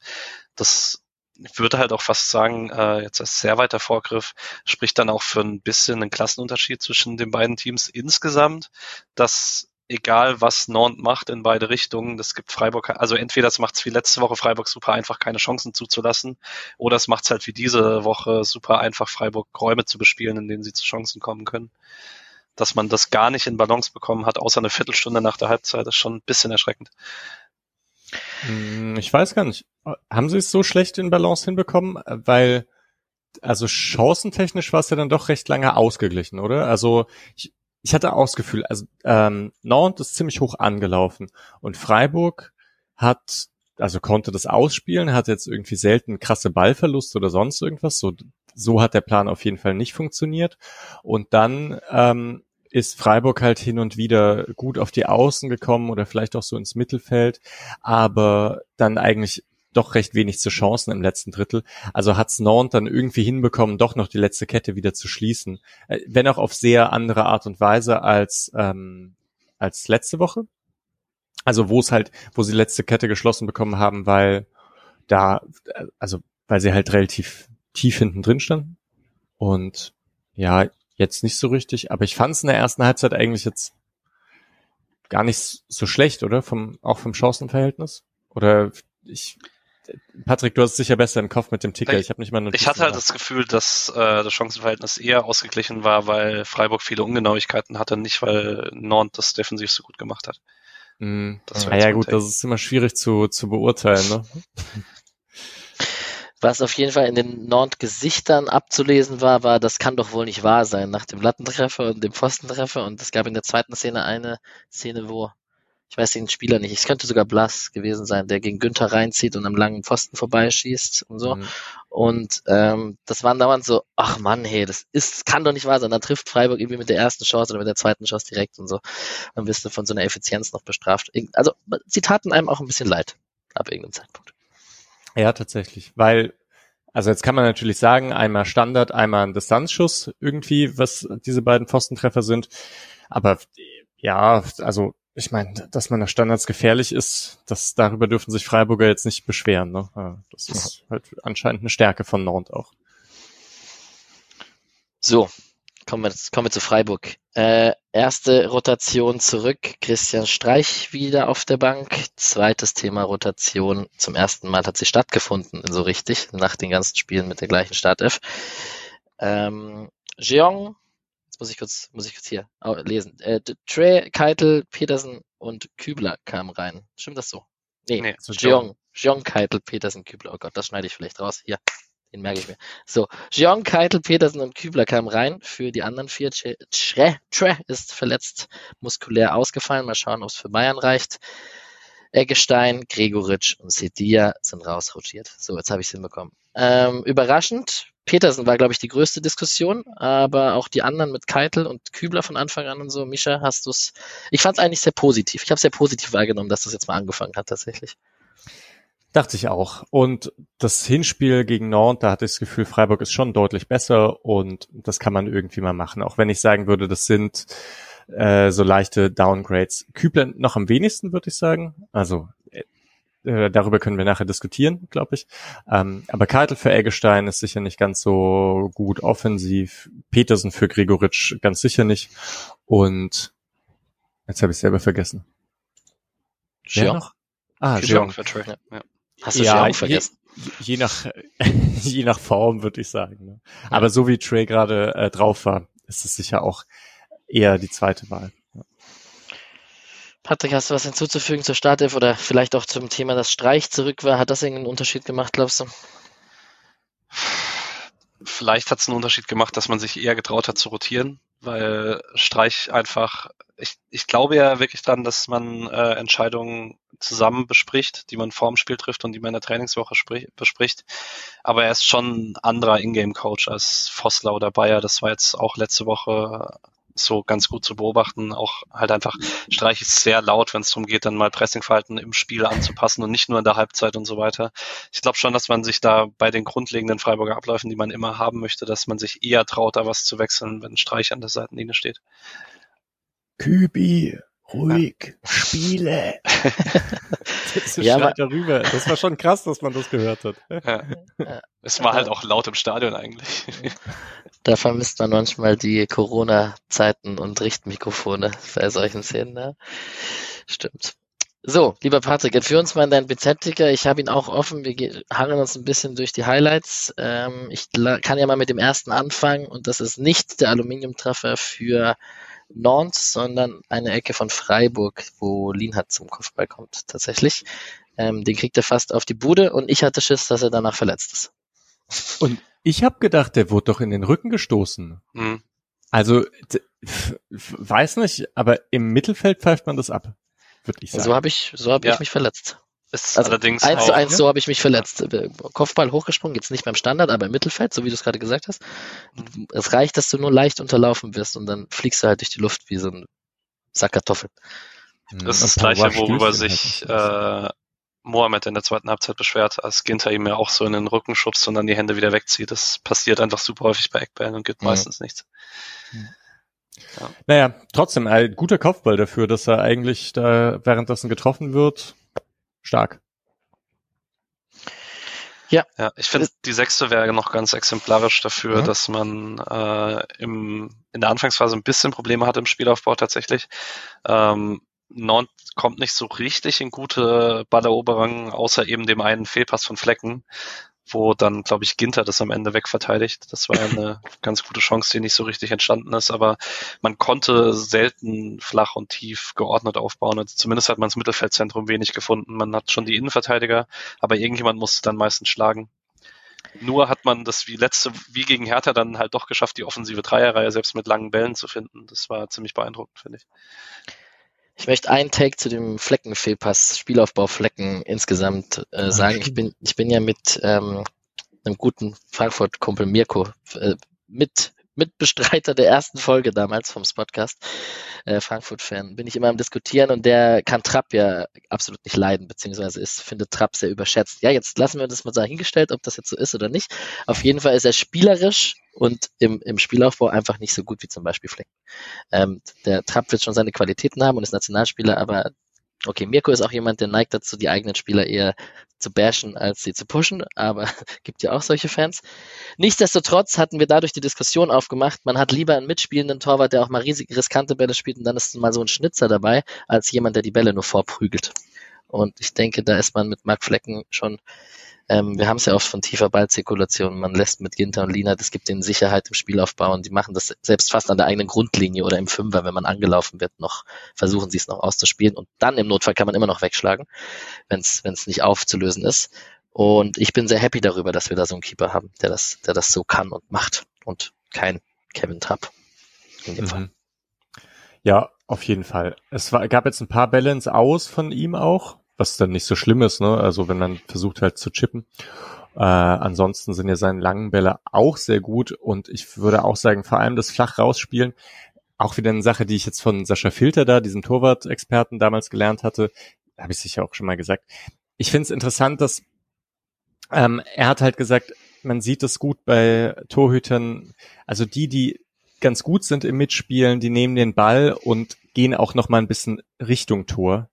das ich würde halt auch fast sagen, äh, jetzt als sehr weiter Vorgriff, spricht dann auch für ein bisschen einen Klassenunterschied zwischen den beiden Teams insgesamt, dass egal was Nantes macht in beide Richtungen, das gibt Freiburg, also entweder es macht es wie letzte Woche Freiburg super einfach, keine Chancen zuzulassen, oder es macht es halt wie diese Woche super einfach, Freiburg Räume zu bespielen, in denen sie zu Chancen kommen können. Dass man das gar nicht in Balance bekommen hat, außer eine Viertelstunde nach der Halbzeit, ist schon ein bisschen erschreckend. Hm, ich weiß gar nicht. Haben sie es so schlecht in Balance hinbekommen? Weil, also chancentechnisch war es ja dann doch recht lange ausgeglichen, oder? Also ich, ich hatte auch das Gefühl, also ähm, Nantes ist ziemlich hoch angelaufen und Freiburg hat, also konnte das ausspielen, hat jetzt irgendwie selten krasse Ballverluste oder sonst irgendwas. So, so hat der Plan auf jeden Fall nicht funktioniert. Und dann ähm, ist Freiburg halt hin und wieder gut auf die Außen gekommen oder vielleicht auch so ins Mittelfeld, aber dann eigentlich doch recht wenig zu Chancen im letzten Drittel. Also hat's Nantes dann irgendwie hinbekommen, doch noch die letzte Kette wieder zu schließen. Äh, wenn auch auf sehr andere Art und Weise als, ähm, als letzte Woche. Also wo es halt, wo sie letzte Kette geschlossen bekommen haben, weil da, also weil sie halt relativ tief hinten drin standen. Und ja, jetzt nicht so richtig, aber ich fand es in der ersten Halbzeit eigentlich jetzt gar nicht so schlecht, oder? Vom, auch vom Chancenverhältnis? Oder ich, Patrick, du hast es sicher besser im Kopf mit dem Ticker. Ich habe nicht mal Ich hatte halt das Gefühl, dass äh, das Chancenverhältnis eher ausgeglichen war, weil Freiburg viele Ungenauigkeiten hatte, nicht weil Nord das defensiv so gut gemacht hat. Mm, das ja, ja gut, das ist immer schwierig zu, zu beurteilen. Ne? (laughs) Was auf jeden Fall in den Nord-Gesichtern abzulesen war, war, das kann doch wohl nicht wahr sein, nach dem Lattentreffer und dem Pfostentreffer. Und es gab in der zweiten Szene eine Szene, wo ich weiß den Spieler nicht, es könnte sogar Blass gewesen sein, der gegen Günther reinzieht und am langen Pfosten vorbeischießt und so. Mhm. Und ähm, das waren dauernd so, ach Mann, hey, das ist, kann doch nicht wahr sein. Dann trifft Freiburg irgendwie mit der ersten Chance oder mit der zweiten Chance direkt und so. Dann wirst du von so einer Effizienz noch bestraft. Also sie taten einem auch ein bisschen leid ab irgendeinem Zeitpunkt. Ja, tatsächlich, weil also jetzt kann man natürlich sagen, einmal Standard, einmal ein Distanzschuss irgendwie, was diese beiden Pfostentreffer sind. Aber ja, also ich meine, dass man nach Standards gefährlich ist, das darüber dürfen sich Freiburger jetzt nicht beschweren. Ne? Das ist halt anscheinend eine Stärke von Nord auch. So, kommen wir, kommen wir zu Freiburg. Äh, erste Rotation zurück, Christian Streich wieder auf der Bank. Zweites Thema Rotation. Zum ersten Mal hat sie stattgefunden, so richtig, nach den ganzen Spielen mit der gleichen Startelf. Ähm, Jeong Jetzt muss ich kurz, muss ich kurz hier lesen. Äh, Trey, Keitel, Petersen und Kübler kamen rein. Stimmt das so? Nee, nee so Jeong, Jeong, Keitel, Petersen, Kübler. Oh Gott, das schneide ich vielleicht raus. Hier, den merke ich mir. So, Jeong, Keitel, Petersen und Kübler kamen rein. Für die anderen vier, Tre, Tre ist verletzt, muskulär ausgefallen. Mal schauen, ob es für Bayern reicht. Eggestein, Gregoritsch und Sedia sind rausrotiert. So, jetzt habe ich es hinbekommen. Ähm, überraschend, Petersen war, glaube ich, die größte Diskussion, aber auch die anderen mit Keitel und Kübler von Anfang an und so. Mischa, hast du es? Ich fand es eigentlich sehr positiv. Ich habe sehr positiv wahrgenommen, dass das jetzt mal angefangen hat tatsächlich. Dachte ich auch. Und das Hinspiel gegen Nantes, da hatte ich das Gefühl, Freiburg ist schon deutlich besser und das kann man irgendwie mal machen. Auch wenn ich sagen würde, das sind äh, so leichte Downgrades. Kübler noch am wenigsten, würde ich sagen. Also äh, darüber können wir nachher diskutieren, glaube ich. Ähm, aber Keitel für Eggestein ist sicher nicht ganz so gut offensiv. Petersen für Gregoritsch ganz sicher nicht. Und jetzt habe ich selber vergessen. Wer noch? Ah, Jeong für Trey. Ja. Hast du ja, vergessen? Je, je, nach (laughs) je nach Form würde ich sagen. Ne? Aber so wie Trey gerade äh, drauf war, ist es sicher auch eher die zweite Wahl. Patrick, hast du was hinzuzufügen zur Startelf oder vielleicht auch zum Thema, dass Streich zurück war? Hat das irgendeinen Unterschied gemacht, glaubst du? Vielleicht hat es einen Unterschied gemacht, dass man sich eher getraut hat zu rotieren, weil Streich einfach, ich, ich glaube ja wirklich dran, dass man äh, Entscheidungen zusammen bespricht, die man vorm Spiel trifft und die man in der Trainingswoche sprich, bespricht. Aber er ist schon ein anderer Ingame-Coach als Vossler oder Bayer. Das war jetzt auch letzte Woche so ganz gut zu beobachten. Auch halt einfach Streich ist sehr laut, wenn es darum geht, dann mal Pressingverhalten im Spiel anzupassen und nicht nur in der Halbzeit und so weiter. Ich glaube schon, dass man sich da bei den grundlegenden Freiburger Abläufen, die man immer haben möchte, dass man sich eher traut, da was zu wechseln, wenn Streich an der Seitenlinie steht. Kübi, ruhig, (laughs) ja. spiele. das ja, aber, darüber. Das war schon krass, dass man das gehört hat. Ja. Es war halt auch laut im Stadion eigentlich. Da vermisst man manchmal die Corona-Zeiten und Richtmikrofone bei solchen Szenen. Ne? Stimmt. So, lieber Patrick, entführ uns mal in deinen BZ-Ticker. Ich habe ihn auch offen. Wir hangeln uns ein bisschen durch die Highlights. Ähm, ich kann ja mal mit dem ersten anfangen und das ist nicht der Aluminiumtreffer für Nantes, sondern eine Ecke von Freiburg, wo Lienhardt zum Kopfball kommt, tatsächlich. Ähm, den kriegt er fast auf die Bude und ich hatte Schiss, dass er danach verletzt ist. Und ich habe gedacht, der wurde doch in den Rücken gestoßen. Mhm. Also weiß nicht, aber im Mittelfeld pfeift man das ab, würde ich sagen. So habe ich, so habe Ja. ich mich verletzt. Ist Also allerdings eins auch, zu eins, so habe ich mich verletzt. Kopfball hochgesprungen, jetzt nicht beim Standard, aber im Mittelfeld, so wie du es gerade gesagt hast. Es reicht, dass du nur leicht unterlaufen wirst und dann fliegst du halt durch die Luft wie so ein Sack Kartoffeln. Mhm. Das ist das Gleiche, worüber sich halt nicht. äh, Mohamed in der zweiten Halbzeit beschwert, als Ginter ihm ja auch so in den Rücken schubst und dann die Hände wieder wegzieht. Das passiert einfach super häufig bei Eckbällen und gibt Mhm. meistens nichts. Naja, trotzdem, ein guter Kopfball dafür, dass er eigentlich da währenddessen getroffen wird. Stark. Ja, ich finde, die sechste wäre noch ganz exemplarisch dafür, Mhm. dass man äh, im, in der Anfangsphase ein bisschen Probleme hatte im Spielaufbau tatsächlich. Ähm, Nantes kommt nicht so richtig in gute Balleroberungen, außer eben dem einen Fehlpass von Flecken, wo dann, glaube ich, Ginter das am Ende wegverteidigt. Das war eine (laughs) ganz gute Chance, die nicht so richtig entstanden ist, aber man konnte selten flach und tief geordnet aufbauen. Also zumindest hat man das Mittelfeldzentrum wenig gefunden. Man hat schon die Innenverteidiger, aber irgendjemand musste dann meistens schlagen. Nur hat man das wie letzte, wie gegen Hertha dann halt doch geschafft, die offensive Dreierreihe selbst mit langen Bällen zu finden. Das war ziemlich beeindruckend, finde ich. Ich möchte einen Take zu dem Fleckenfehlpass, Spielaufbau-Flecken insgesamt äh, sagen. Ich bin, ich bin ja mit ähm, einem guten Frankfurt-Kumpel Mirko äh, mit Mitbestreiter der ersten Folge damals vom Spotcast, äh, Frankfurt-Fan, bin ich immer am Diskutieren und der kann Trapp ja absolut nicht leiden, beziehungsweise ist, findet Trapp sehr überschätzt. Ja, jetzt lassen wir das mal dahingestellt, ob das jetzt so ist oder nicht. Auf jeden Fall ist er spielerisch und im, im Spielaufbau einfach nicht so gut wie zum Beispiel Flecken. Ähm, der Trapp wird schon seine Qualitäten haben und ist Nationalspieler, aber okay, Mirko ist auch jemand, der neigt dazu, die eigenen Spieler eher zu bashen, als sie zu pushen, aber (laughs) gibt ja auch solche Fans. Nichtsdestotrotz hatten wir dadurch die Diskussion aufgemacht, man hat lieber einen mitspielenden Torwart, der auch mal riesig, riskante Bälle spielt und dann ist mal so ein Schnitzer dabei, als jemand, der die Bälle nur vorprügelt. Und ich denke, da ist man mit Marc Flecken schon ähm, wir haben es ja oft von tiefer Ballzirkulation. Man lässt mit Ginter und Lina, das gibt ihnen Sicherheit im Spielaufbau und die machen das selbst fast an der eigenen Grundlinie oder im Fünfer, wenn man angelaufen wird, noch versuchen sie es noch auszuspielen und dann im Notfall kann man immer noch wegschlagen, wenn es nicht aufzulösen ist. Und ich bin sehr happy darüber, dass wir da so einen Keeper haben, der das, der das so kann und macht und kein Kevin Trapp in dem Fall. Mhm. Ja, auf jeden Fall. Es war, gab jetzt ein paar ins Aus von ihm auch, was dann nicht so schlimm ist, ne? Also wenn man versucht halt zu chippen. Äh, ansonsten sind ja seine langen Bälle auch sehr gut und ich würde auch sagen, vor allem das flach rausspielen, auch wieder eine Sache, die ich jetzt von Sascha Filter da, diesem Torwart-Experten damals gelernt hatte, habe ich sicher auch schon mal gesagt. Ich finde es interessant, dass ähm, er hat halt gesagt, man sieht es gut bei Torhütern, also die, die ganz gut sind im Mitspielen, die nehmen den Ball und gehen auch noch mal ein bisschen Richtung Tor,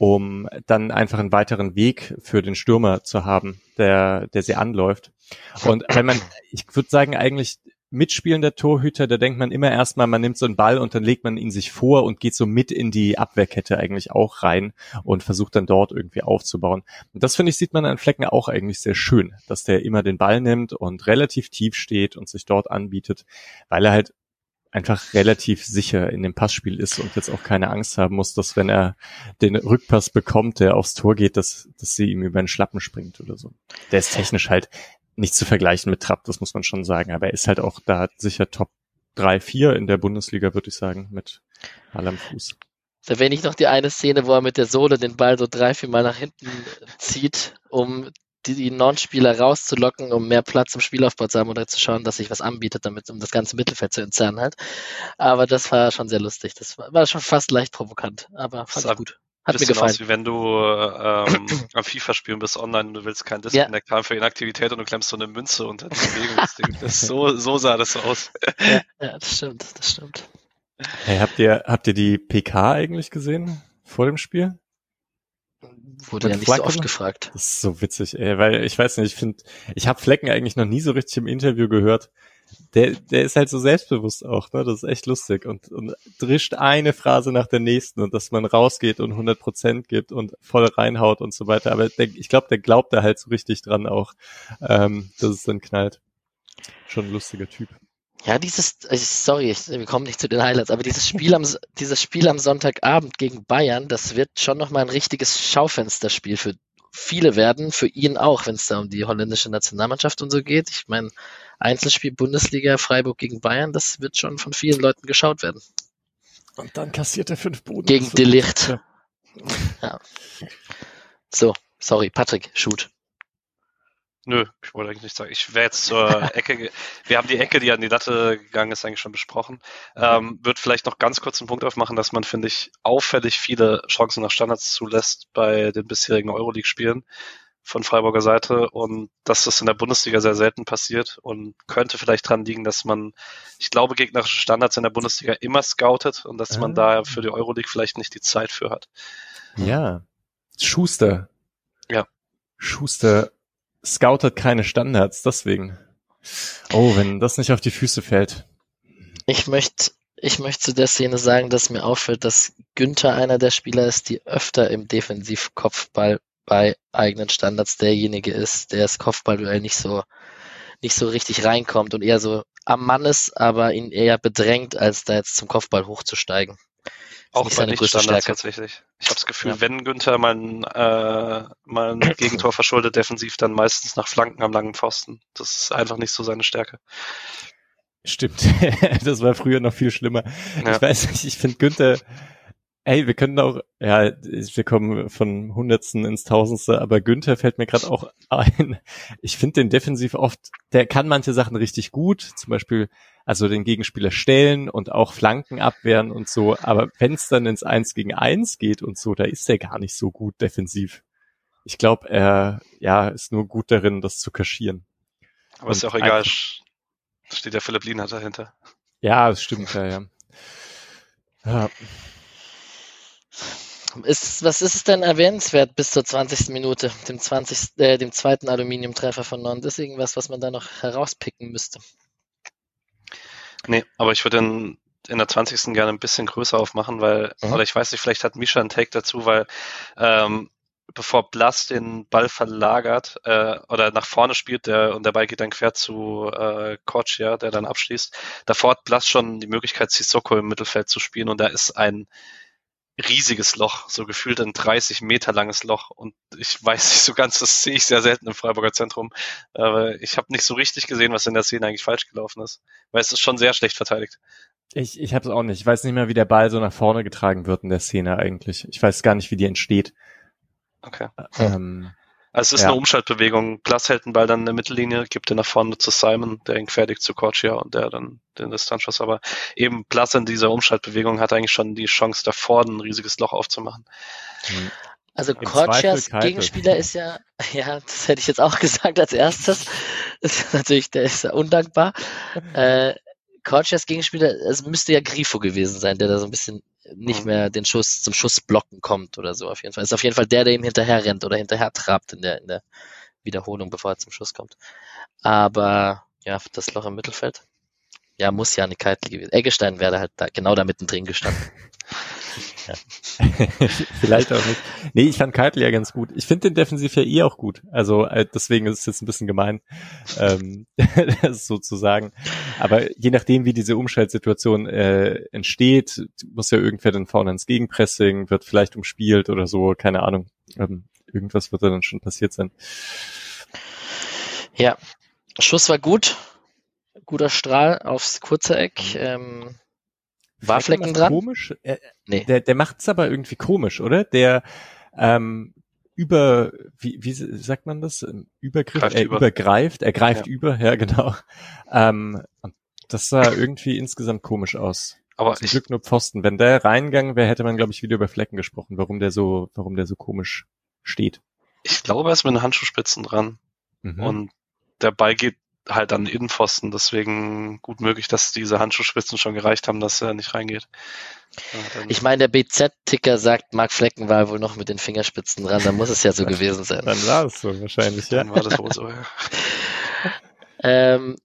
um dann einfach einen weiteren Weg für den Stürmer zu haben, der, der sie anläuft. Und wenn man, ich würde sagen, eigentlich mitspielender Torhüter, da denkt man immer erstmal, man nimmt so einen Ball und dann legt man ihn sich vor und geht so mit in die Abwehrkette eigentlich auch rein und versucht dann dort irgendwie aufzubauen. Und das finde ich, sieht man an Flecken auch eigentlich sehr schön, dass der immer den Ball nimmt und relativ tief steht und sich dort anbietet, weil er halt einfach relativ sicher in dem Passspiel ist und jetzt auch keine Angst haben muss, dass wenn er den Rückpass bekommt, der aufs Tor geht, dass, dass sie ihm über den Schlappen springt oder so. Der ist technisch halt nicht zu vergleichen mit Trapp, das muss man schon sagen, aber er ist halt auch da sicher Top 3, 4 in der Bundesliga, würde ich sagen, mit Ball am Fuß. Da wäre nicht noch die eine Szene, wo er mit der Sohle den Ball so drei, vier Mal nach hinten zieht, um die, die Non-Spieler rauszulocken, um mehr Platz im Spielaufbau zu haben oder zu schauen, dass sich was anbietet, damit um das ganze Mittelfeld zu entzerren halt. Aber das war schon sehr lustig. Das war, war schon fast leicht provokant, aber fand Das ich gut. Hat mir bisschen gefallen. aus, wie wenn du ähm, (clears throat) am FIFA spielen bist online und du willst keinen Disconnect haben für Inaktivität und du klemmst so eine Münze unter die Bewegung. Das so, (laughs) so sah das aus. Ja, (laughs) ja, das stimmt, das stimmt. Hey, habt ihr, habt ihr die PK eigentlich gesehen vor dem Spiel? Wurde Mit ja nicht so oft gefragt. Das ist so witzig, ey, weil ich weiß nicht, ich finde, ich habe Flecken eigentlich noch nie so richtig im Interview gehört. Der, der ist halt so selbstbewusst auch, ne? Das ist echt lustig und, und drischt eine Phrase nach der nächsten und dass man rausgeht und 100 Prozent gibt und voll reinhaut und so weiter. Aber der, ich glaube, der glaubt da halt so richtig dran auch, ähm, dass es dann knallt. Schon ein lustiger Typ. Ja, dieses, sorry, ich, wir kommen nicht zu den Highlights, aber dieses Spiel am, (laughs) dieses Spiel am Sonntagabend gegen Bayern, das wird schon nochmal ein richtiges Schaufensterspiel für viele werden, für ihn auch, wenn es da um die holländische Nationalmannschaft und so geht. Ich meine, Einzelspiel Bundesliga Freiburg gegen Bayern, das wird schon von vielen Leuten geschaut werden. Und dann kassiert er fünf Boden. Gegen Delicht. Ja. So, sorry, Patrick, shoot. Nö, ich wollte eigentlich nicht sagen. Ich wäre jetzt zur (laughs) Ecke. Wir haben die Ecke, die an die Latte gegangen ist, eigentlich schon besprochen. Ähm, wird vielleicht noch ganz kurz einen Punkt aufmachen, dass man, finde ich, auffällig viele Chancen nach Standards zulässt bei den bisherigen Euroleague-Spielen von Freiburger Seite und dass das in der Bundesliga sehr selten passiert und könnte vielleicht dran liegen, dass man, ich glaube, gegnerische Standards in der Bundesliga immer scoutet und dass man ah. da für die Euroleague vielleicht nicht die Zeit für hat. Ja. Schuster. Ja. Schuster scoutet keine Standards, deswegen. Oh, wenn das nicht auf die Füße fällt. Ich möchte, ich möchte zu der Szene sagen, dass mir auffällt, dass Günther einer der Spieler ist, die öfter im Defensivkopfball bei eigenen Standards derjenige ist, der das Kopfballduell nicht so, nicht so richtig reinkommt und eher so am Mann ist, aber ihn eher bedrängt, als da jetzt zum Kopfball hochzusteigen. Auch bei Nicht-Standards tatsächlich. Ich habe das Gefühl, ja. wenn Günther mal ein, äh, mal ein (clears throat) Gegentor verschuldet defensiv, dann meistens nach Flanken am langen Pfosten. Das ist einfach nicht so seine Stärke. Stimmt. (laughs) das war früher noch viel schlimmer. Ja. Ich weiß nicht, ich finde Günther, ey, wir können auch, ja, wir kommen von Hundertsten ins Tausendste, aber Günther fällt mir gerade auch ein. Ich finde den defensiv oft, der kann manche Sachen richtig gut, zum Beispiel also den Gegenspieler stellen und auch Flanken abwehren und so. Aber wenn es dann ins Eins gegen Eins geht und so, da ist er gar nicht so gut defensiv. Ich glaube, er ja ist nur gut darin, das zu kaschieren. Aber und ist ja auch egal. Steht der Philipp Lienhardt dahinter. Ja, das stimmt ja, ja. ja. Ist, was ist es denn erwähnenswert bis zur 20. Minute, dem 20. Äh, dem zweiten Aluminiumtreffer von Non? Das ist irgendwas, was man da noch herauspicken müsste. Nee, aber ich würde in, in der 20. gerne ein bisschen größer aufmachen, weil, mhm. oder ich weiß nicht, vielleicht hat Misha einen Take dazu, weil ähm, bevor Blas den Ball verlagert äh, oder nach vorne spielt der, und der Ball geht dann quer zu äh, Korcia, der dann abschließt, davor hat Blas schon die Möglichkeit, Sissoko im Mittelfeld zu spielen und da ist ein riesiges Loch, so gefühlt ein 30 Meter langes Loch. Und ich weiß nicht so ganz, das sehe ich sehr selten im Freiburger Zentrum. Aber ich habe nicht so richtig gesehen, was in der Szene eigentlich falsch gelaufen ist. Weil es ist schon sehr schlecht verteidigt. Ich, ich habe es auch nicht. Ich weiß nicht mehr, wie der Ball so nach vorne getragen wird in der Szene eigentlich. Ich weiß gar nicht, wie die entsteht. Okay. Ähm, also es ist ja. eine Umschaltbewegung. Plus hält den Ball dann in der Mittellinie, gibt den nach vorne zu Simon, der ihn fertigt zu Corcia und der dann den Distanzschuss. Aber eben Plus in dieser Umschaltbewegung hat eigentlich schon die Chance davor, ein riesiges Loch aufzumachen. Mhm. Also Corcias Gegenspieler ist ja, (laughs) ja, das hätte ich jetzt auch (laughs) gesagt als erstes. Das ist natürlich, der ist ja undankbar. äh, Corcias Gegenspieler, es müsste ja Grifo gewesen sein, der da so ein bisschen nicht mehr den Schuss zum Schussblocken kommt oder so auf jeden Fall. Ist auf jeden Fall der, der ihm hinterher rennt oder hinterher trabt in der, in der Wiederholung, bevor er zum Schuss kommt. Aber ja, das Loch im Mittelfeld. Ja, muss ja eine Keitel gewesen. Eggestein wäre halt da genau da mittendrin gestanden. (laughs) ja. (laughs) Vielleicht auch nicht. Nee, ich fand Keitel ja ganz gut. Ich finde den defensiv ja eh auch gut. Also äh, deswegen ist es jetzt ein bisschen gemein, ähm, (laughs) das sozusagen. Aber je nachdem, wie diese Umschaltsituation äh, entsteht, muss ja irgendwer dann vorne ins Gegenpressing, wird vielleicht umspielt oder so, keine Ahnung. Ähm, irgendwas wird da dann schon passiert sein. Ja, Schuss war gut guter Strahl aufs kurze Eck. Mhm. Ähm, war Flecken dran? Komisch. Er, nee. Der, der macht's aber irgendwie komisch, oder? Der ähm, über, wie, wie sagt man das? Übergriff, er über. übergreift, er greift ja. über, (laughs) ja genau. Ähm, das sah irgendwie insgesamt komisch aus. Aber Zum ich, Glück nur Pfosten. Wenn der reingegangen wäre, hätte man, glaube ich, wieder über Flecken gesprochen, warum der so, warum der so komisch steht. Ich glaube, er ist mit den Handschuhspitzen dran. Mhm. Und der Ball geht halt an Innenpfosten. Deswegen gut möglich, dass diese Handschuhspitzen schon gereicht haben, dass er nicht reingeht. Ich meine, der BZ-Ticker sagt, Marc Flecken war wohl noch mit den Fingerspitzen dran, dann muss es ja so gewesen sein. Dann war es so wahrscheinlich, ja. Dann war das wohl so, ja. (laughs) ähm,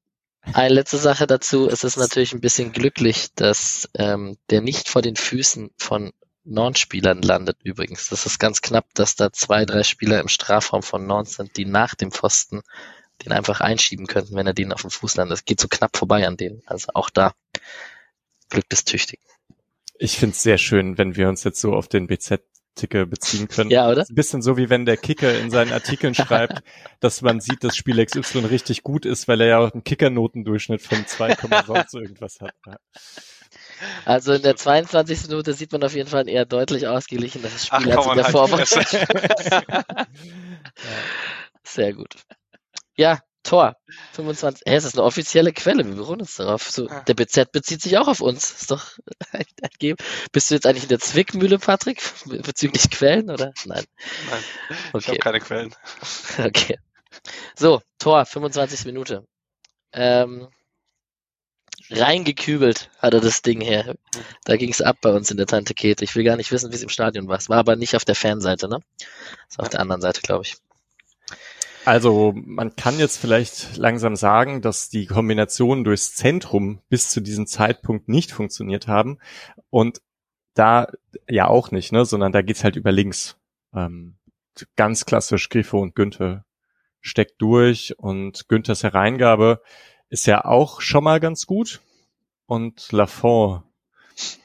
eine letzte Sache dazu, es ist natürlich ein bisschen glücklich, dass ähm, der nicht vor den Füßen von Non-Spielern landet übrigens. Das ist ganz knapp, dass da zwei, drei Spieler im Strafraum von Non sind, die nach dem Pfosten den einfach einschieben könnten, wenn er den auf dem Fuß landet. Das geht so knapp vorbei an denen. Also auch da Glück des Tüchtigen. Ich finde es sehr schön, wenn wir uns jetzt so auf den BZ Ticker beziehen können. Ja, oder? Ein bisschen so wie wenn der Kicker in seinen Artikeln (laughs) schreibt, dass man sieht, dass Spiel XY richtig gut ist, weil er ja auch einen Kickernotendurchschnitt von 2, sonst irgendwas hat. Ja. Also in der 22. Minute sieht man auf jeden Fall ein eher deutlich ausgeglicheneres Spiel Ach, als in der Vorbereitung. (laughs) Sehr gut. Ja, Tor. 25. Hä, ist das eine offizielle Quelle? Wir beruhen uns darauf. So, der BZ bezieht sich auch auf uns. Ist doch (laughs) ein, ein Geben. Bist du jetzt eigentlich in der Zwickmühle, Patrick? Bezüglich Quellen, oder? Nein. Nein. Okay. Ich habe keine Quellen. (laughs) Okay. So, Tor, 25. Minute. Ähm, reingekübelt hat er das Ding her. Da ging es ab bei uns in der Tante Kete. Ich will gar nicht wissen, wie es im Stadion war. Es war aber nicht auf der Fanseite, ne? Es war auf der anderen Seite, glaube ich. Also man kann jetzt vielleicht langsam sagen, dass die Kombinationen durchs Zentrum bis zu diesem Zeitpunkt nicht funktioniert haben. Und da ja auch nicht, ne? sondern da geht's halt über links. Ähm, ganz klassisch Grifo und Günther steckt durch und Günthers Hereingabe ist ja auch schon mal ganz gut. Und Lafont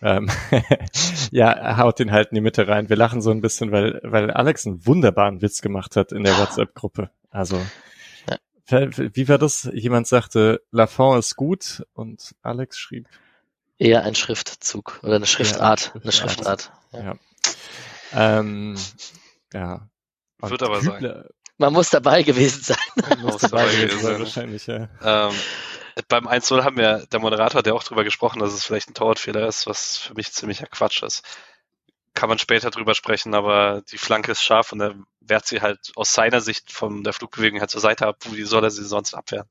ähm, (laughs) ja, haut den halt in die Mitte rein. Wir lachen so ein bisschen, weil, weil Alex einen wunderbaren Witz gemacht hat in der WhatsApp-Gruppe. Also, wie war das? Jemand sagte, Lafont ist gut und Alex schrieb. Eher ein Schriftzug oder eine Schriftart. Ja, eine Schriftart. Ja. ja. Ähm, ja. Wird aber Kübler, sein. Man muss dabei gewesen sein. Man muss dabei gewesen sein, wahrscheinlich, ja. Ähm, beim 1-0 haben wir, der Moderator hat ja auch drüber gesprochen, dass es vielleicht ein Torwartfehler ist, was für mich ziemlicher Quatsch ist. Kann man später drüber sprechen, aber die Flanke ist scharf und er wehrt sie halt aus seiner Sicht von der Flugbewegung her zur Seite ab. Wie soll er sie sonst abwehren?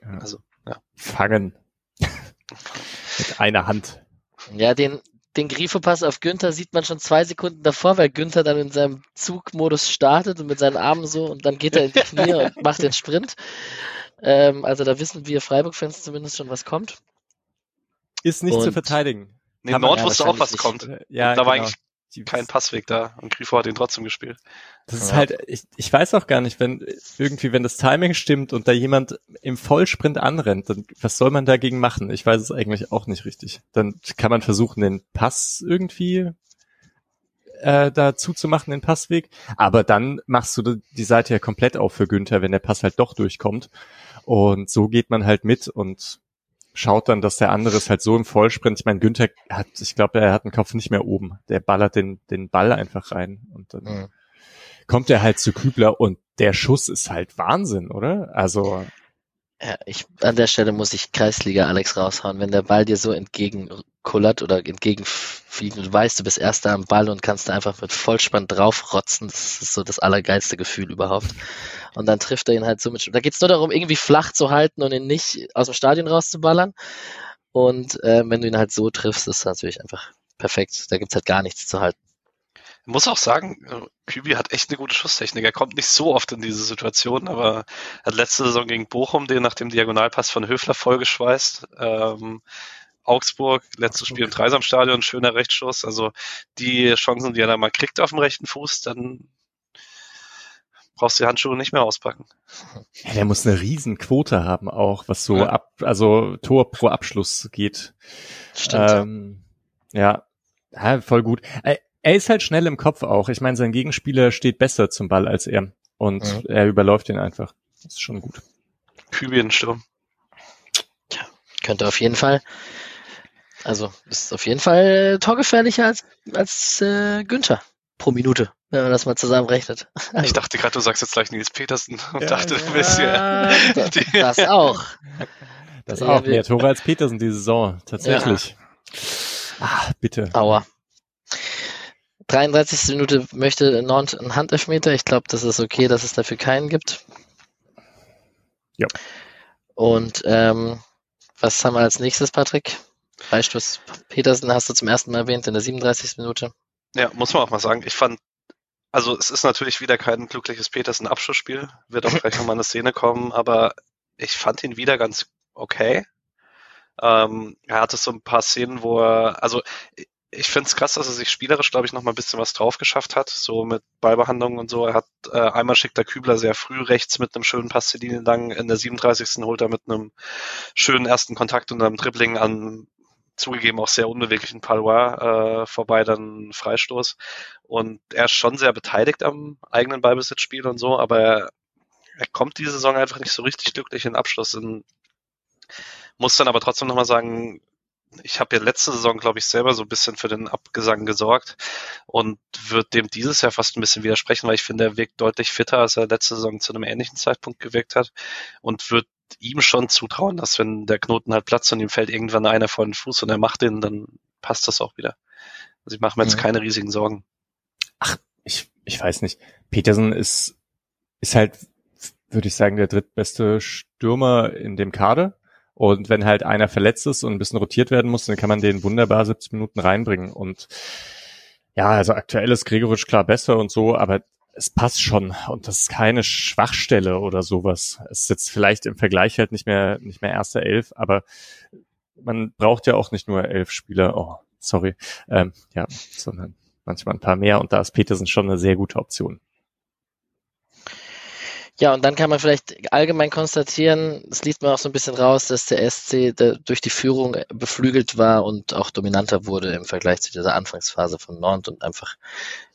Ja. Also, ja. Fangen. (laughs) Mit einer Hand. Ja, den, den Grifo-Pass auf Günther sieht man schon zwei Sekunden davor, weil Günther dann in seinem Zugmodus startet und mit seinen Armen so und dann geht er in die Knie und (laughs) macht den Sprint. Ähm, also da wissen wir Freiburg-Fans zumindest schon, was kommt. Ist nicht und zu verteidigen. Nee, Nord ja, wusste auch, was nicht. kommt. Ja, da genau. war eigentlich kein Passweg da und Grifo hat ihn trotzdem gespielt. Das ist ja. halt, ich, ich weiß auch gar nicht, wenn irgendwie, wenn das Timing stimmt und da jemand im Vollsprint anrennt, dann was soll man dagegen machen? Ich weiß es eigentlich auch nicht richtig. Dann kann man versuchen, den Pass irgendwie äh, dazu zu machen, den Passweg. Aber dann machst du die Seite ja komplett auf für Günther, wenn der Pass halt doch durchkommt. Und so geht man halt mit und schaut dann, dass der andere ist halt so im Vollsprint. Ich meine, Günther hat, ich glaube, er hat den Kopf nicht mehr oben. Der ballert den, den Ball einfach rein und dann mhm. kommt er halt zu Kübler und der Schuss ist halt Wahnsinn, oder? Also. Ja, ich, an der Stelle muss ich Kreisliga Alex raushauen. Wenn der Ball dir so entgegenkullert oder entgegenfliegt und du weißt, du bist erster am Ball und kannst da einfach mit Vollspann draufrotzen, das ist so das allergeilste Gefühl überhaupt. Und dann trifft er ihn halt so mit. Da geht's nur darum, irgendwie flach zu halten und ihn nicht aus dem Stadion rauszuballern. Und äh, wenn du ihn halt so triffst, ist das natürlich einfach perfekt. Da gibt's halt gar nichts zu halten. Ich muss auch sagen, äh, Kübi hat echt eine gute Schusstechnik. Er kommt nicht so oft in diese Situation, aber er hat letzte Saison gegen Bochum den nach dem Diagonalpass von Höfler vollgeschweißt. Ähm, Augsburg, letztes Spiel im Dreisamstadion, schöner Rechtsschuss. Also die Chancen, die er da mal kriegt auf dem rechten Fuß, dann brauchst du die Handschuhe nicht mehr auspacken. Ja, der muss eine Riesenquote haben auch, was so ja. ab, also Tor pro Abschluss geht. Stimmt. Ähm, ja. ja, voll gut. Er ist halt schnell im Kopf auch. Ich meine, sein Gegenspieler steht besser zum Ball als er. Und ja. er überläuft ihn einfach. Das ist schon gut. Kübiensturm. Ja, könnte auf jeden Fall. Also ist auf jeden Fall torgefährlicher als, als äh, Günther pro Minute, wenn man das mal zusammenrechnet. Ich dachte gerade, du sagst jetzt gleich Nils Petersen (laughs) und ja, dachte, du bist ja. Das auch. (laughs) Das auch. Mehr Tore als Petersen die Saison. Tatsächlich. Ja. Ah, bitte. Aua. 33. Minute möchte Nord einen Handelfmeter. Ich glaube, das ist okay, dass es dafür keinen gibt. Ja. Und ähm, was haben wir als nächstes, Patrick? Freistoß Petersen hast du zum ersten Mal erwähnt in der 37. Minute. Ja, muss man auch mal sagen. Ich fand, also es ist natürlich wieder kein glückliches Petersen-Abschlussspiel, wird auch gleich nochmal eine Szene kommen, aber ich fand ihn wieder ganz okay. Ähm, er hatte so ein paar Szenen, wo er, also ich finde es krass, dass er sich spielerisch, glaube ich, noch mal ein bisschen was drauf geschafft hat, so mit Ballbehandlung und so. Er hat äh, einmal schickt der Kübler sehr früh rechts mit einem schönen Pass die lang. In der 37. holt er mit einem schönen ersten Kontakt und einem Dribbling an zugegeben auch sehr unbeweglichen Palois äh, vorbei dann Freistoß. Und er ist schon sehr beteiligt am eigenen Ballbesitzspiel und so, aber er, er kommt diese Saison einfach nicht so richtig glücklich in den Abschluss. Und muss dann aber trotzdem nochmal sagen, ich habe ja letzte Saison, glaube ich, selber so ein bisschen für den Abgesang gesorgt und wird dem dieses Jahr fast ein bisschen widersprechen, weil ich finde, er wirkt deutlich fitter, als er letzte Saison zu einem ähnlichen Zeitpunkt gewirkt hat und wird ihm schon zutrauen, dass wenn der Knoten halt platzt und ihm fällt irgendwann einer vor den Fuß und er macht den, dann passt das auch wieder. Also ich mache mir jetzt mhm. keine riesigen Sorgen. Ach, ich, ich weiß nicht. Petersen ist, ist halt, würde ich sagen, der drittbeste Stürmer in dem Kader. Und wenn halt einer verletzt ist und ein bisschen rotiert werden muss, dann kann man den wunderbar 70 Minuten reinbringen. Und ja, also aktuell ist Gregoritsch klar besser und so, aber es passt schon und das ist keine Schwachstelle oder sowas. Es ist jetzt vielleicht im Vergleich halt nicht mehr nicht mehr erste Elf, aber man braucht ja auch nicht nur elf Spieler. Oh, sorry, ähm, ja, sondern manchmal ein paar mehr und da ist Petersen schon eine sehr gute Option. Ja, und dann kann man vielleicht allgemein konstatieren, es liest man auch so ein bisschen raus, dass der SC der durch die Führung beflügelt war und auch dominanter wurde im Vergleich zu dieser Anfangsphase von Nord und einfach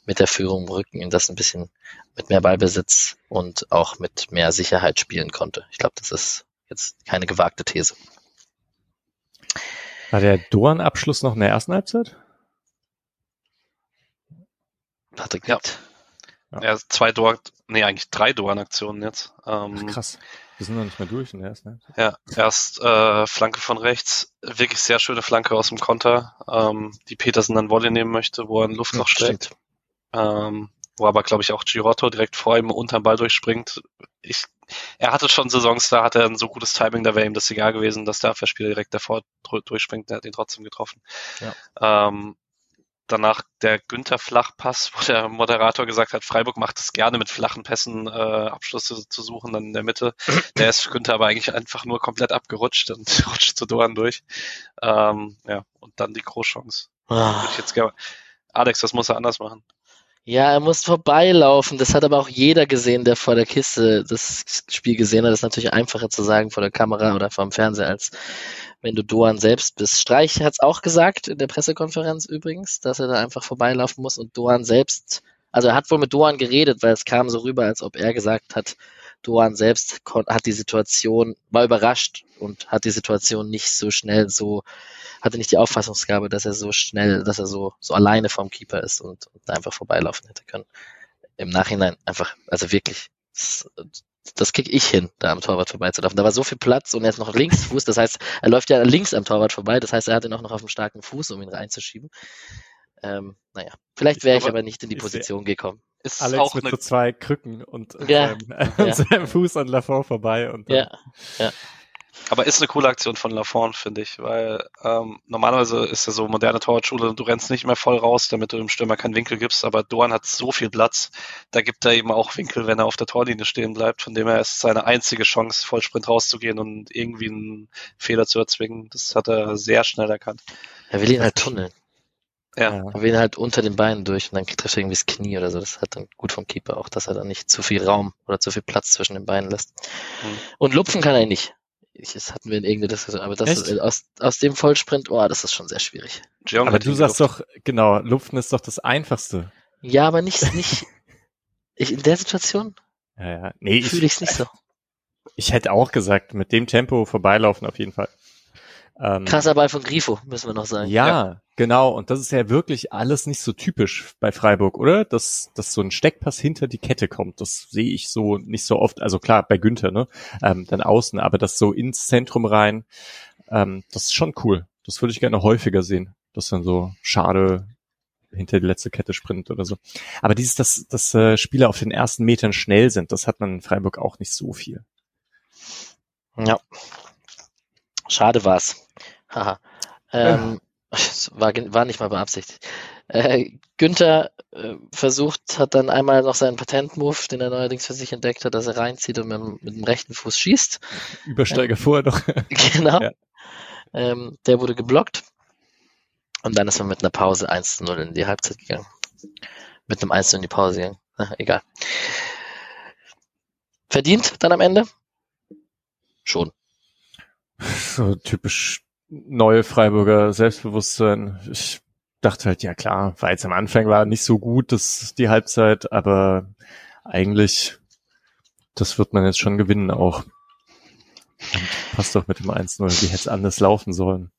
mit der Führung im Rücken in das ein bisschen mit mehr Ballbesitz und auch mit mehr Sicherheit spielen konnte. Ich glaube, das ist jetzt keine gewagte These. War der Dorn-Abschluss noch in der ersten Halbzeit? Patrick, ja. Ja, ja zwei Dorn, nee, eigentlich drei Dorn-Aktionen jetzt. Ähm, Ach, krass. Wir sind noch nicht mehr durch in der ersten Ja, erst äh, Flanke von rechts, wirklich sehr schöne Flanke aus dem Konter, ähm, die Petersen dann Wolle nehmen möchte, wo er ein Luftloch ja, steckt. Ähm, wo aber, glaube ich, auch Girotto direkt vor ihm unterm Ball durchspringt. Ich, er hatte schon Saisons, da hat er ein so gutes Timing, da wäre ihm das egal gewesen, dass der Abwehrspieler direkt davor durchspringt, der hat ihn trotzdem getroffen. Ja. Ähm, danach der Günther Flachpass, wo der Moderator gesagt hat, Freiburg macht es gerne mit flachen Pässen äh, Abschlüsse zu suchen dann in der Mitte. (clears throat) Der ist Günther aber eigentlich einfach nur komplett abgerutscht und (laughs) rutscht zu Doan durch. Ähm, ja, und dann die Großchance. Ah. Würde ich jetzt gerne. Alex, das muss er anders machen. Ja, er muss vorbeilaufen. Das hat aber auch jeder gesehen, der vor der Kiste das Spiel gesehen hat. Das ist natürlich einfacher zu sagen vor der Kamera oder vor dem Fernseher, als wenn du Doan selbst bist. Streich hat es auch gesagt in der Pressekonferenz übrigens, dass er da einfach vorbeilaufen muss und Doan selbst, also er hat wohl mit Doan geredet, weil es kam so rüber, als ob er gesagt hat, Doan selbst hat die Situation, war überrascht und hat die Situation nicht so schnell so hatte nicht die Auffassungsgabe, dass er so schnell, dass er so, so alleine vom Keeper ist und, und einfach vorbeilaufen hätte können. Im Nachhinein einfach, also wirklich, das, das krieg ich hin, da am Torwart vorbeizulaufen. Da war so viel Platz und er ist noch Linksfuß, das heißt, er läuft ja links am Torwart vorbei, das heißt, er hat ihn auch noch auf dem starken Fuß, um ihn reinzuschieben. Ähm, naja, vielleicht wäre ich aber nicht in die Position gekommen. Ist Alex auch mit so zwei Krücken und (laughs) ja, (laughs) seinem, ja. seinem Fuß an Lafont vorbei und dann, ja, ja. Aber ist eine coole Aktion von Lafont, finde ich, weil ähm, normalerweise ist ja so moderne Torwartschule, du rennst nicht mehr voll raus, damit du dem Stürmer keinen Winkel gibst, aber Doan hat so viel Platz, da gibt er eben auch Winkel, wenn er auf der Torlinie stehen bleibt, von dem her ist seine einzige Chance, Vollsprint rauszugehen und irgendwie einen Fehler zu erzwingen. Das hat er sehr schnell erkannt. Er will ihn halt tunneln. Ja. Er will ihn halt unter den Beinen durch und dann trifft er irgendwie das Knie oder so. Das hat dann gut vom Keeper auch, dass er da nicht zu viel Raum oder zu viel Platz zwischen den Beinen lässt. Hm. Und lupfen kann er nicht. Ich, das hatten wir in irgendeiner Diskussion, aber das ist, aus, aus dem Vollsprint, oh, das ist schon sehr schwierig. Jeong aber du sagst doch, genau, Luften ist doch das Einfachste. Ja, aber nicht, nicht, (laughs) ich, in der Situation ja, ja. Nee, fühle ich es nicht so. Ich hätte auch gesagt, mit dem Tempo vorbeilaufen auf jeden Fall. Ähm, Krasser Ball von Grifo, müssen wir noch sagen. Ja, ja, genau. Und das ist ja wirklich alles nicht so typisch bei Freiburg, oder? Dass, dass so ein Steckpass hinter die Kette kommt. Das sehe ich so nicht so oft. Also klar, bei Günther, ne? Ähm, dann außen, aber das so ins Zentrum rein, ähm, das ist schon cool. Das würde ich gerne häufiger sehen. Das dann so schade hinter die letzte Kette sprintet oder so. Aber dieses, dass, dass äh, Spieler auf den ersten Metern schnell sind, das hat man in Freiburg auch nicht so viel. Ja. Schade war's. Haha. Ähm, (laughs) war, war nicht mal beabsichtigt. Äh, Günther äh, versucht, hat dann einmal noch seinen Patentmove, den er neuerdings für sich entdeckt hat, dass er reinzieht und mit, mit dem rechten Fuß schießt. Übersteiger äh, vorher noch. (laughs) genau. Ja. Ähm, der wurde geblockt. Und dann ist man mit einer Pause 1 zu 0 in die Halbzeit gegangen. Mit einem 1 zu 0 in die Pause gegangen. Na, egal. Verdient dann am Ende? Schon. So typisch neue Freiburger Selbstbewusstsein. Ich dachte halt, ja klar, war jetzt am Anfang war nicht so gut, das die Halbzeit, aber eigentlich, das wird man jetzt schon gewinnen auch. Und passt doch mit dem 1-0, wie hätte es anders laufen sollen.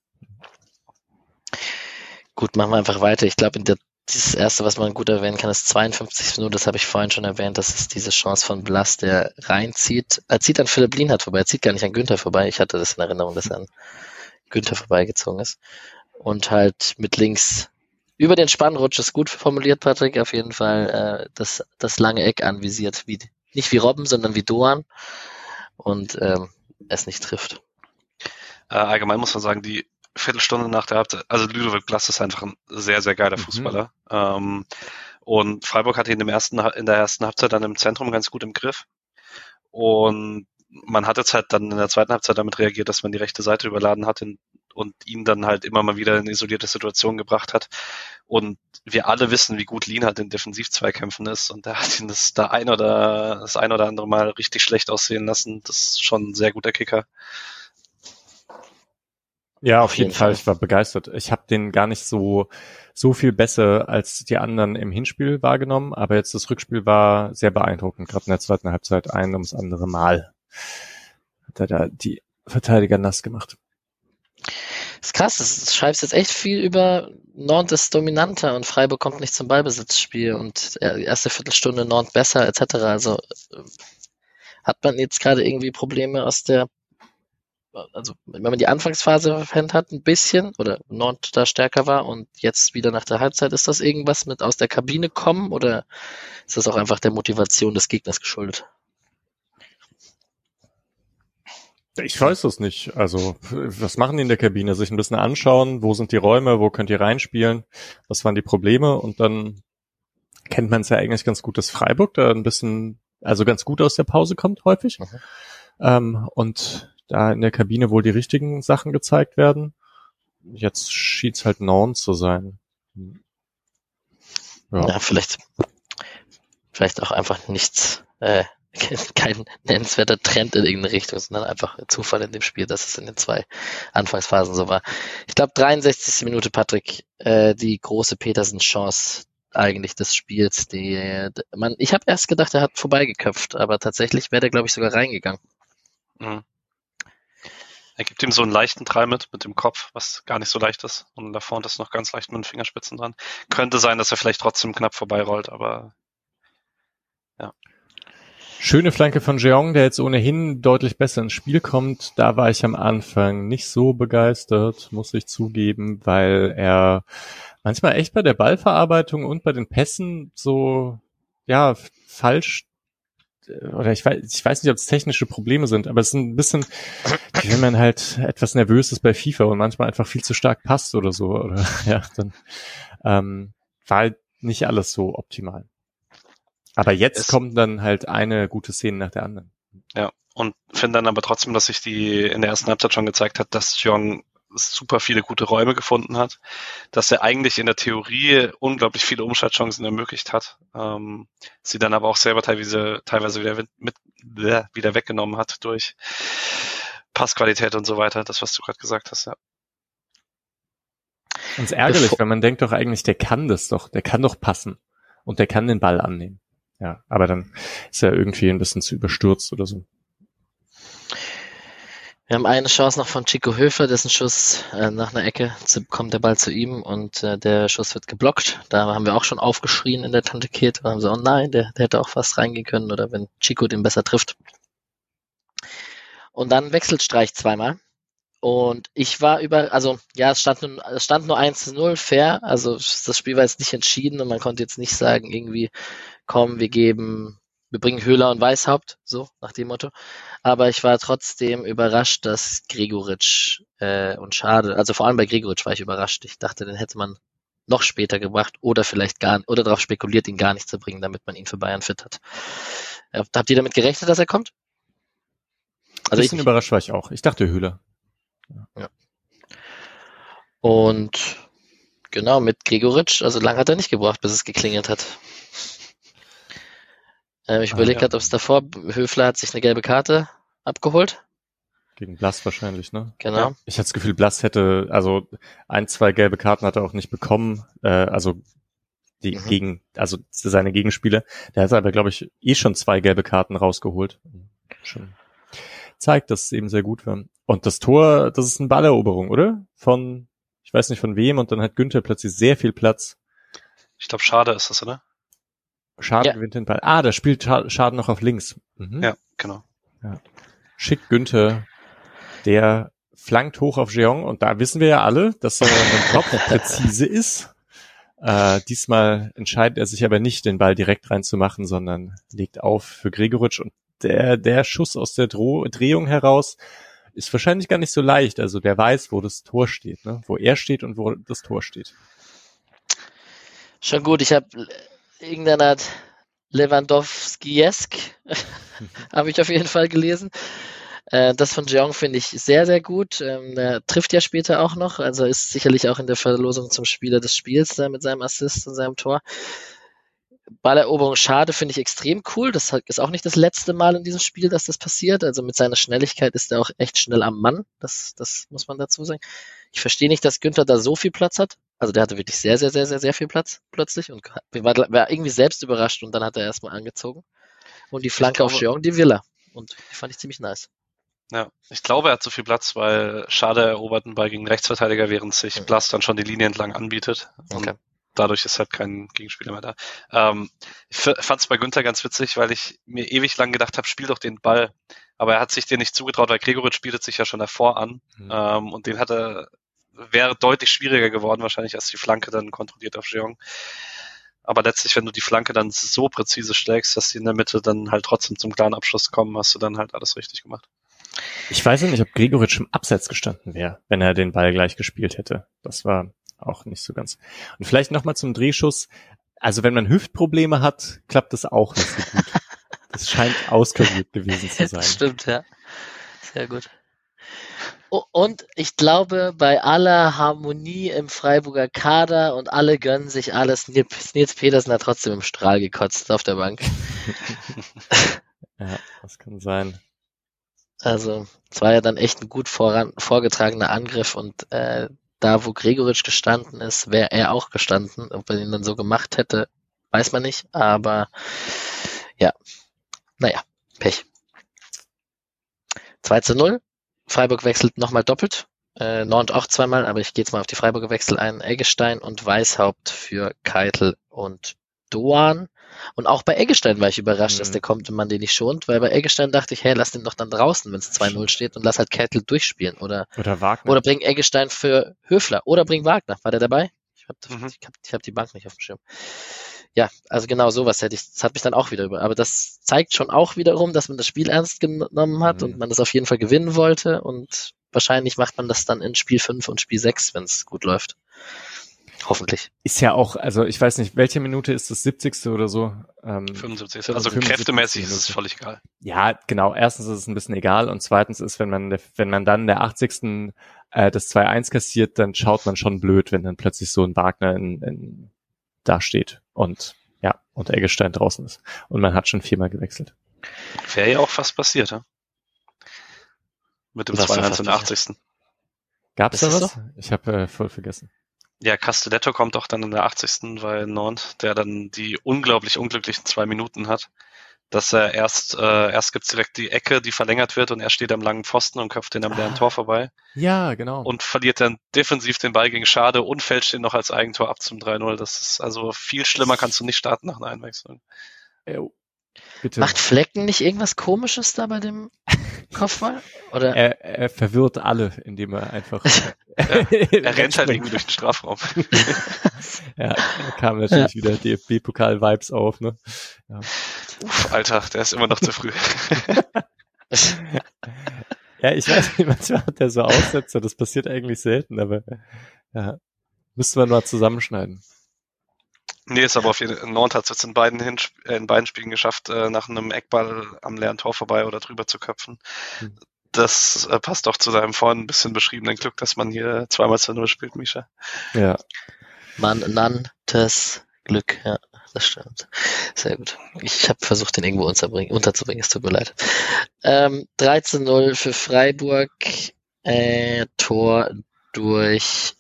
Gut, machen wir einfach weiter. Ich glaube, in dieses erste, was man gut erwähnen kann, ist 52 Minuten, das habe ich vorhin schon erwähnt, das ist diese Chance von Blas, der reinzieht. Er zieht an Philipp Lienhardt vorbei, er zieht gar nicht an Günther vorbei. Ich hatte das in Erinnerung, dass er an Günther vorbeigezogen ist. Und halt mit links über den Spannrutsch ist gut formuliert, Patrick, auf jeden Fall äh, das, das lange Eck anvisiert, wie, nicht wie Robben, sondern wie Doan und ähm, es nicht trifft. Äh, allgemein muss man sagen, die Viertelstunde nach der Halbzeit, also Ludovic Glass ist einfach ein sehr, sehr geiler mhm. Fußballer. Mhm. Ähm, und Freiburg hatte ihn im ersten, in der ersten Halbzeit dann im Zentrum ganz gut im Griff. Und man hat jetzt halt dann in der zweiten Halbzeit damit reagiert, dass man die rechte Seite überladen hat und ihn dann halt immer mal wieder in isolierte Situationen gebracht hat. Und wir alle wissen, wie gut Lien halt in Defensivzweikämpfen ist. Und er hat ihn das da ein oder das ein oder andere Mal richtig schlecht aussehen lassen. Das ist schon ein sehr guter Kicker. Ja, auf, auf jeden, jeden Fall. Fall. Ich war begeistert. Ich habe den gar nicht so so viel besser als die anderen im Hinspiel wahrgenommen, aber jetzt das Rückspiel war sehr beeindruckend. Gerade in der zweiten Halbzeit ein ums andere Mal hat er da die Verteidiger nass gemacht. Das ist krass, das schreibst jetzt echt viel über Nord ist dominanter und Freiburg kommt nicht zum Ballbesitzspiel und die erste Viertelstunde Nord besser etc. Also äh, hat man jetzt gerade irgendwie Probleme aus der also wenn man die Anfangsphase verpennt hat, ein bisschen, oder Nord da stärker war und jetzt wieder nach der Halbzeit, ist das irgendwas mit aus der Kabine kommen oder ist das auch einfach der Motivation des Gegners geschuldet? Ich weiß es nicht. Also, was machen die in der Kabine? Sich ein bisschen anschauen, wo sind die Räume, wo könnt ihr reinspielen, was waren die Probleme und dann kennt man es ja eigentlich ganz gut, dass Freiburg da ein bisschen, also ganz gut aus der Pause kommt häufig. Mhm. Ähm, und da in der Kabine wohl die richtigen Sachen gezeigt werden. Jetzt schied's halt Norn zu sein. Ja. ja, vielleicht, vielleicht auch einfach nichts, äh, (laughs) kein nennenswerter Trend in irgendeine Richtung, sondern einfach Zufall in dem Spiel, dass es in den zwei Anfangsphasen so war. Ich glaube, 63. Minute, Patrick, äh, die große Petersen-Chance eigentlich des Spiels. Die, man, ich habe erst gedacht, er hat vorbeigeköpft, aber tatsächlich wäre der, glaube ich, sogar reingegangen. Mhm. Er gibt ihm so einen leichten Drall mit, mit dem Kopf, was gar nicht so leicht ist. Und da vorne ist noch ganz leicht mit den Fingerspitzen dran. Könnte sein, dass er vielleicht trotzdem knapp vorbeirollt, aber ja. Schöne Flanke von Jeong, der jetzt ohnehin deutlich besser ins Spiel kommt. Da war ich am Anfang nicht so begeistert, muss ich zugeben, weil er manchmal echt bei der Ballverarbeitung und bei den Pässen so, ja, falsch oder ich weiß, ich weiß nicht, ob es technische Probleme sind, aber es ist ein bisschen, wenn man halt etwas nervös ist bei FIFA und manchmal einfach viel zu stark passt oder so, oder (laughs) ja, dann ähm, war halt nicht alles so optimal. Aber jetzt es, kommt dann halt eine gute Szene nach der anderen. Ja, und finde dann aber trotzdem, dass sich die in der ersten Halbzeit schon gezeigt hat, dass Jong super viele gute Räume gefunden hat, dass er eigentlich in der Theorie unglaublich viele Umschaltchancen ermöglicht hat, ähm, sie dann aber auch selber teilweise, teilweise wieder, mit, wieder weggenommen hat durch Passqualität und so weiter, das, was du gerade gesagt hast, ja. Und es ärgerlich, wenn man denkt doch eigentlich, der kann das doch, der kann doch passen und der kann den Ball annehmen. Ja, aber dann ist er irgendwie ein bisschen zu überstürzt oder so. Wir haben eine Chance noch von Chico Höfler, dessen Schuss äh, nach einer Ecke zu, kommt der Ball zu ihm und äh, der Schuss wird geblockt. Da haben wir auch schon aufgeschrien in der Tante Kate. Da haben sie, oh nein, der, der hätte auch fast reingehen können oder wenn Chico den besser trifft. Und dann wechselt Streich zweimal. Und ich war über, also ja, es stand, nur, es stand nur 1 zu 0, fair. Also das Spiel war jetzt nicht entschieden und man konnte jetzt nicht sagen, irgendwie, komm, wir geben wir bringen Höhler und Weißhaupt, so nach dem Motto. Aber ich war trotzdem überrascht, dass Gregoritsch äh, und Schade, also vor allem bei Gregoritsch war ich überrascht. Ich dachte, den hätte man noch später gebracht oder vielleicht gar oder darauf spekuliert, ihn gar nicht zu bringen, damit man ihn für Bayern fit hat. Äh, habt ihr damit gerechnet, dass er kommt? Also ein bisschen ich, überrascht war ich auch. Ich dachte Höhler. Ja. Und genau, mit Gregoritsch, also lang hat er nicht gebraucht, bis es geklingelt hat. Ähm, ich ah, überlege ja. gerade, ob es davor, Höfler hat sich eine gelbe Karte abgeholt. Gegen Blass wahrscheinlich, ne? Genau. Ja. Ich hatte das Gefühl, Blass hätte, also ein, zwei gelbe Karten hat er auch nicht bekommen, äh, also die mhm. gegen, also seine Gegenspiele. Der hat aber, glaube ich, eh schon zwei gelbe Karten rausgeholt. Schon zeigt, dass es eben sehr gut war. Und das Tor, das ist eine Balleroberung, oder? Von, ich weiß nicht von wem, und dann hat Günther plötzlich sehr viel Platz. Ich glaube, Schade ist das, oder? Schade ja. gewinnt den Ball. Ah, da spielt Schade noch auf links. Mhm. Ja, genau. Ja. Schickt Günther, der flankt hoch auf Jeong und da wissen wir ja alle, dass er im Kopf (laughs) präzise ist. Äh, diesmal entscheidet er sich aber nicht, den Ball direkt reinzumachen, sondern legt auf für Gregoritsch und der, der Schuss aus der Dro Drehung heraus ist wahrscheinlich gar nicht so leicht. Also der weiß, wo das Tor steht, ne? wo er steht und wo das Tor steht. Schon gut, ich habe irgendeine Art Lewandowski-esk, (laughs) habe ich auf jeden Fall gelesen. Äh, das von Jeong finde ich sehr, sehr gut. Ähm, er trifft ja später auch noch, also ist sicherlich auch in der Verlosung zum Spieler des Spiels da mit seinem Assist und seinem Tor. Balleroberung schade, finde ich extrem cool. Das ist auch nicht das letzte Mal in diesem Spiel, dass das passiert. Also mit seiner Schnelligkeit ist er auch echt schnell am Mann. Das, das muss man dazu sagen. Ich verstehe nicht, dass Günther da so viel Platz hat. Also der hatte wirklich sehr, sehr, sehr, sehr, sehr viel Platz plötzlich und war, war irgendwie selbst überrascht und dann hat er erstmal angezogen. Und die Flanke glaube, auf Jeong, die Villa. Und die fand ich ziemlich nice. Ja, ich glaube, er hat zu viel Platz, weil Schade erobert einen Ball gegen Rechtsverteidiger, während sich. Blass dann schon die Linie entlang anbietet. Okay. Und dadurch ist halt kein Gegenspieler mehr da. Ähm, ich fand es bei Günther ganz witzig, weil ich mir ewig lang gedacht habe, spiel doch den Ball. Aber er hat sich den nicht zugetraut, weil Gregoritsch bietet sich ja schon davor an. Mhm. Ähm, und den hat er, wäre deutlich schwieriger geworden, wahrscheinlich, als die Flanke dann kontrolliert auf Jeong. Aber letztlich, wenn du die Flanke dann so präzise schlägst, dass sie in der Mitte dann halt trotzdem zum klaren Abschluss kommen, hast du dann halt alles richtig gemacht. Ich weiß nicht, ob Gregoritsch im Abseits gestanden wäre, wenn er den Ball gleich gespielt hätte. Das war auch nicht so ganz. Und vielleicht nochmal zum Drehschuss. Also wenn man Hüftprobleme hat, klappt das auch nicht so gut. (laughs) Das scheint auskuriert gewesen zu sein. Stimmt, ja. Sehr gut. Und ich glaube, bei aller Harmonie im Freiburger Kader und alle gönnen sich alles, Nils Petersen hat trotzdem im Strahl gekotzt auf der Bank. (laughs) ja, das kann sein. Also, es war ja dann echt ein gut voran, vorgetragener Angriff und äh, da, wo Gregoritsch gestanden ist, wäre er auch gestanden. Ob er ihn dann so gemacht hätte, weiß man nicht. Aber ja, naja, Pech. 2 zu 0. Freiburg wechselt nochmal doppelt. Äh, Nord auch zweimal, aber ich gehe jetzt mal auf die Freiburger Wechsel ein. Eggestein und Weißhaupt für Keitel und Doan. Und auch bei Eggestein war ich überrascht, mhm. dass der kommt und man den nicht schont, weil bei Eggestein dachte ich, hey, lass den doch dann draußen, wenn es 2-0 steht und lass halt Kettel durchspielen. Oder, oder Wagner. Oder bring Eggestein für Höfler. Oder bring Wagner. War der dabei? Ich habe mhm. hab, hab die Bank nicht auf dem Schirm. Ja, also genau sowas hätte ich, das hat mich dann auch wieder über. Aber das zeigt schon auch wiederum, dass man das Spiel ernst genommen hat mhm. und man das auf jeden Fall gewinnen wollte und wahrscheinlich macht man das dann in Spiel 5 und Spiel 6, wenn es gut läuft. Hoffentlich. Ist ja auch, also ich weiß nicht, welche Minute ist das 70. oder so? Ähm, 75. Also 75. kräftemäßig ist es völlig egal. Ja, genau. Erstens ist es ein bisschen egal und zweitens ist, wenn man, wenn man dann der 80. Äh, das 2-1 kassiert, dann schaut man schon blöd, wenn dann plötzlich so ein Wagner in, in, da steht und ja, und Eggestein draußen ist. Und man hat schon viermal gewechselt. Wäre ja auch fast passiert, ja? Mit dem 2-1 in der 80. Gab's da was? So? Ich habe äh, voll vergessen. Ja, Castelletto kommt auch dann in der 80. weil Nord, der dann die unglaublich unglücklichen zwei Minuten hat, dass er erst, äh, erst gibt's direkt die Ecke, die verlängert wird und er steht am langen Pfosten und köpft den am leeren ah, Tor vorbei. Ja, genau. Und verliert dann defensiv den Ball gegen Schade und fälscht den noch als Eigentor ab zum 3-0. Das ist also viel schlimmer kannst du nicht starten nach einer Einwechslung. Jo. Bitte. Macht Flecken nicht irgendwas komisches da bei dem (laughs) Kopfball? Oder? Er, er verwirrt alle, indem er einfach. (laughs) er, er rennt halt irgendwie durch den Strafraum. (laughs) ja, da kam natürlich ja. wieder DFB-Pokal-Vibes auf, ne? Ja. Uff, Alter, der ist immer noch zu früh. (laughs) ja, ich weiß nicht, manchmal hat er so Aussätze, das passiert eigentlich selten, aber ja, müsste man mal zusammenschneiden. Nee, ist aber auf jeden Fall, Nord hat es jetzt in beiden, Hin äh, in beiden Spielen geschafft, äh, nach einem Eckball am leeren Tor vorbei oder drüber zu köpfen. Hm. Das äh, passt auch zu deinem vorhin ein bisschen beschriebenen Glück, dass man hier zweimal zu Null spielt, Misha. Ja. Man nanntes Glück, ja. das stimmt. Sehr gut. Ich habe versucht, den irgendwo unterzubringen, es tut mir leid. Ähm, 13-0 für Freiburg, äh, Tor durch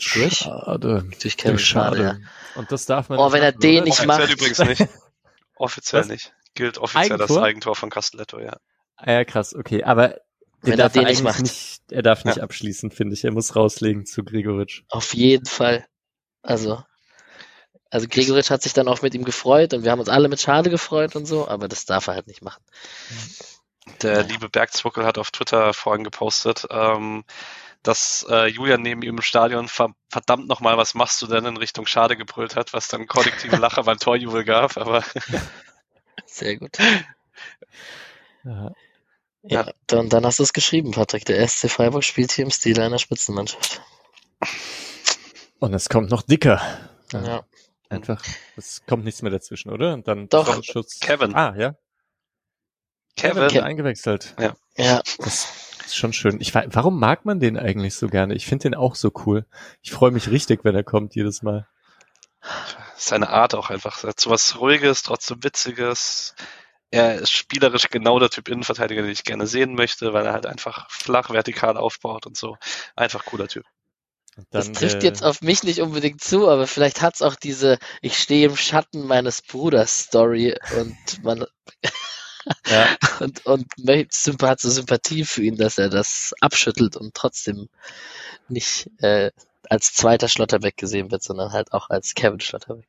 durch? Schade. Durch Kevin Schade. Schade. Und das darf man Oh, wenn er den nicht Offiziell macht. übrigens nicht. Offiziell Was? nicht. Gilt offiziell Eigentor? das Eigentor von Castelletto, ja. Ah, ja, krass, okay. Aber wenn er den nicht macht. Nicht, er darf nicht ja. abschließen, finde ich. Er muss rauslegen zu Gregoritsch. Auf jeden Fall. Also, also Gregoritsch hat sich dann auch mit ihm gefreut und wir haben uns alle mit Schade gefreut und so, aber das darf er halt nicht machen. Der liebe Bergzwuckel hat auf Twitter vorhin gepostet, ähm, dass äh, Julian neben ihm im Stadion verdammt nochmal, was machst du denn in Richtung Schade gebrüllt hat, was dann kollektive Lacher (laughs) beim Torjubel gab, aber (laughs) sehr gut. Ja. Ja, dann, dann hast du es geschrieben, Patrick. Der SC Freiburg spielt hier im Stil einer Spitzenmannschaft. Und es kommt noch dicker. Ja. Einfach, es kommt nichts mehr dazwischen, oder? Und dann Doch. Schutz. Kevin. Ah, ja. Kevin. Kevin eingewechselt. Ja. Ja. Das ist schon schön. Ich, warum mag man den eigentlich so gerne? Ich finde den auch so cool. Ich freue mich richtig, wenn er kommt jedes Mal. Seine Art auch einfach. Er hat so was Ruhiges, trotzdem Witziges. Er ist spielerisch genau der Typ Innenverteidiger, den ich gerne sehen möchte, weil er halt einfach flach vertikal aufbaut und so. Einfach cooler Typ. Dann, das trifft äh, jetzt auf mich nicht unbedingt zu, aber vielleicht hat's auch diese Ich stehe im Schatten meines Bruders Story und man (laughs) ja. (laughs) und, und hat so Sympathie für ihn, dass er das abschüttelt und trotzdem nicht äh, als zweiter Schlotterbeck gesehen wird, sondern halt auch als Kevin Schlotterbeck.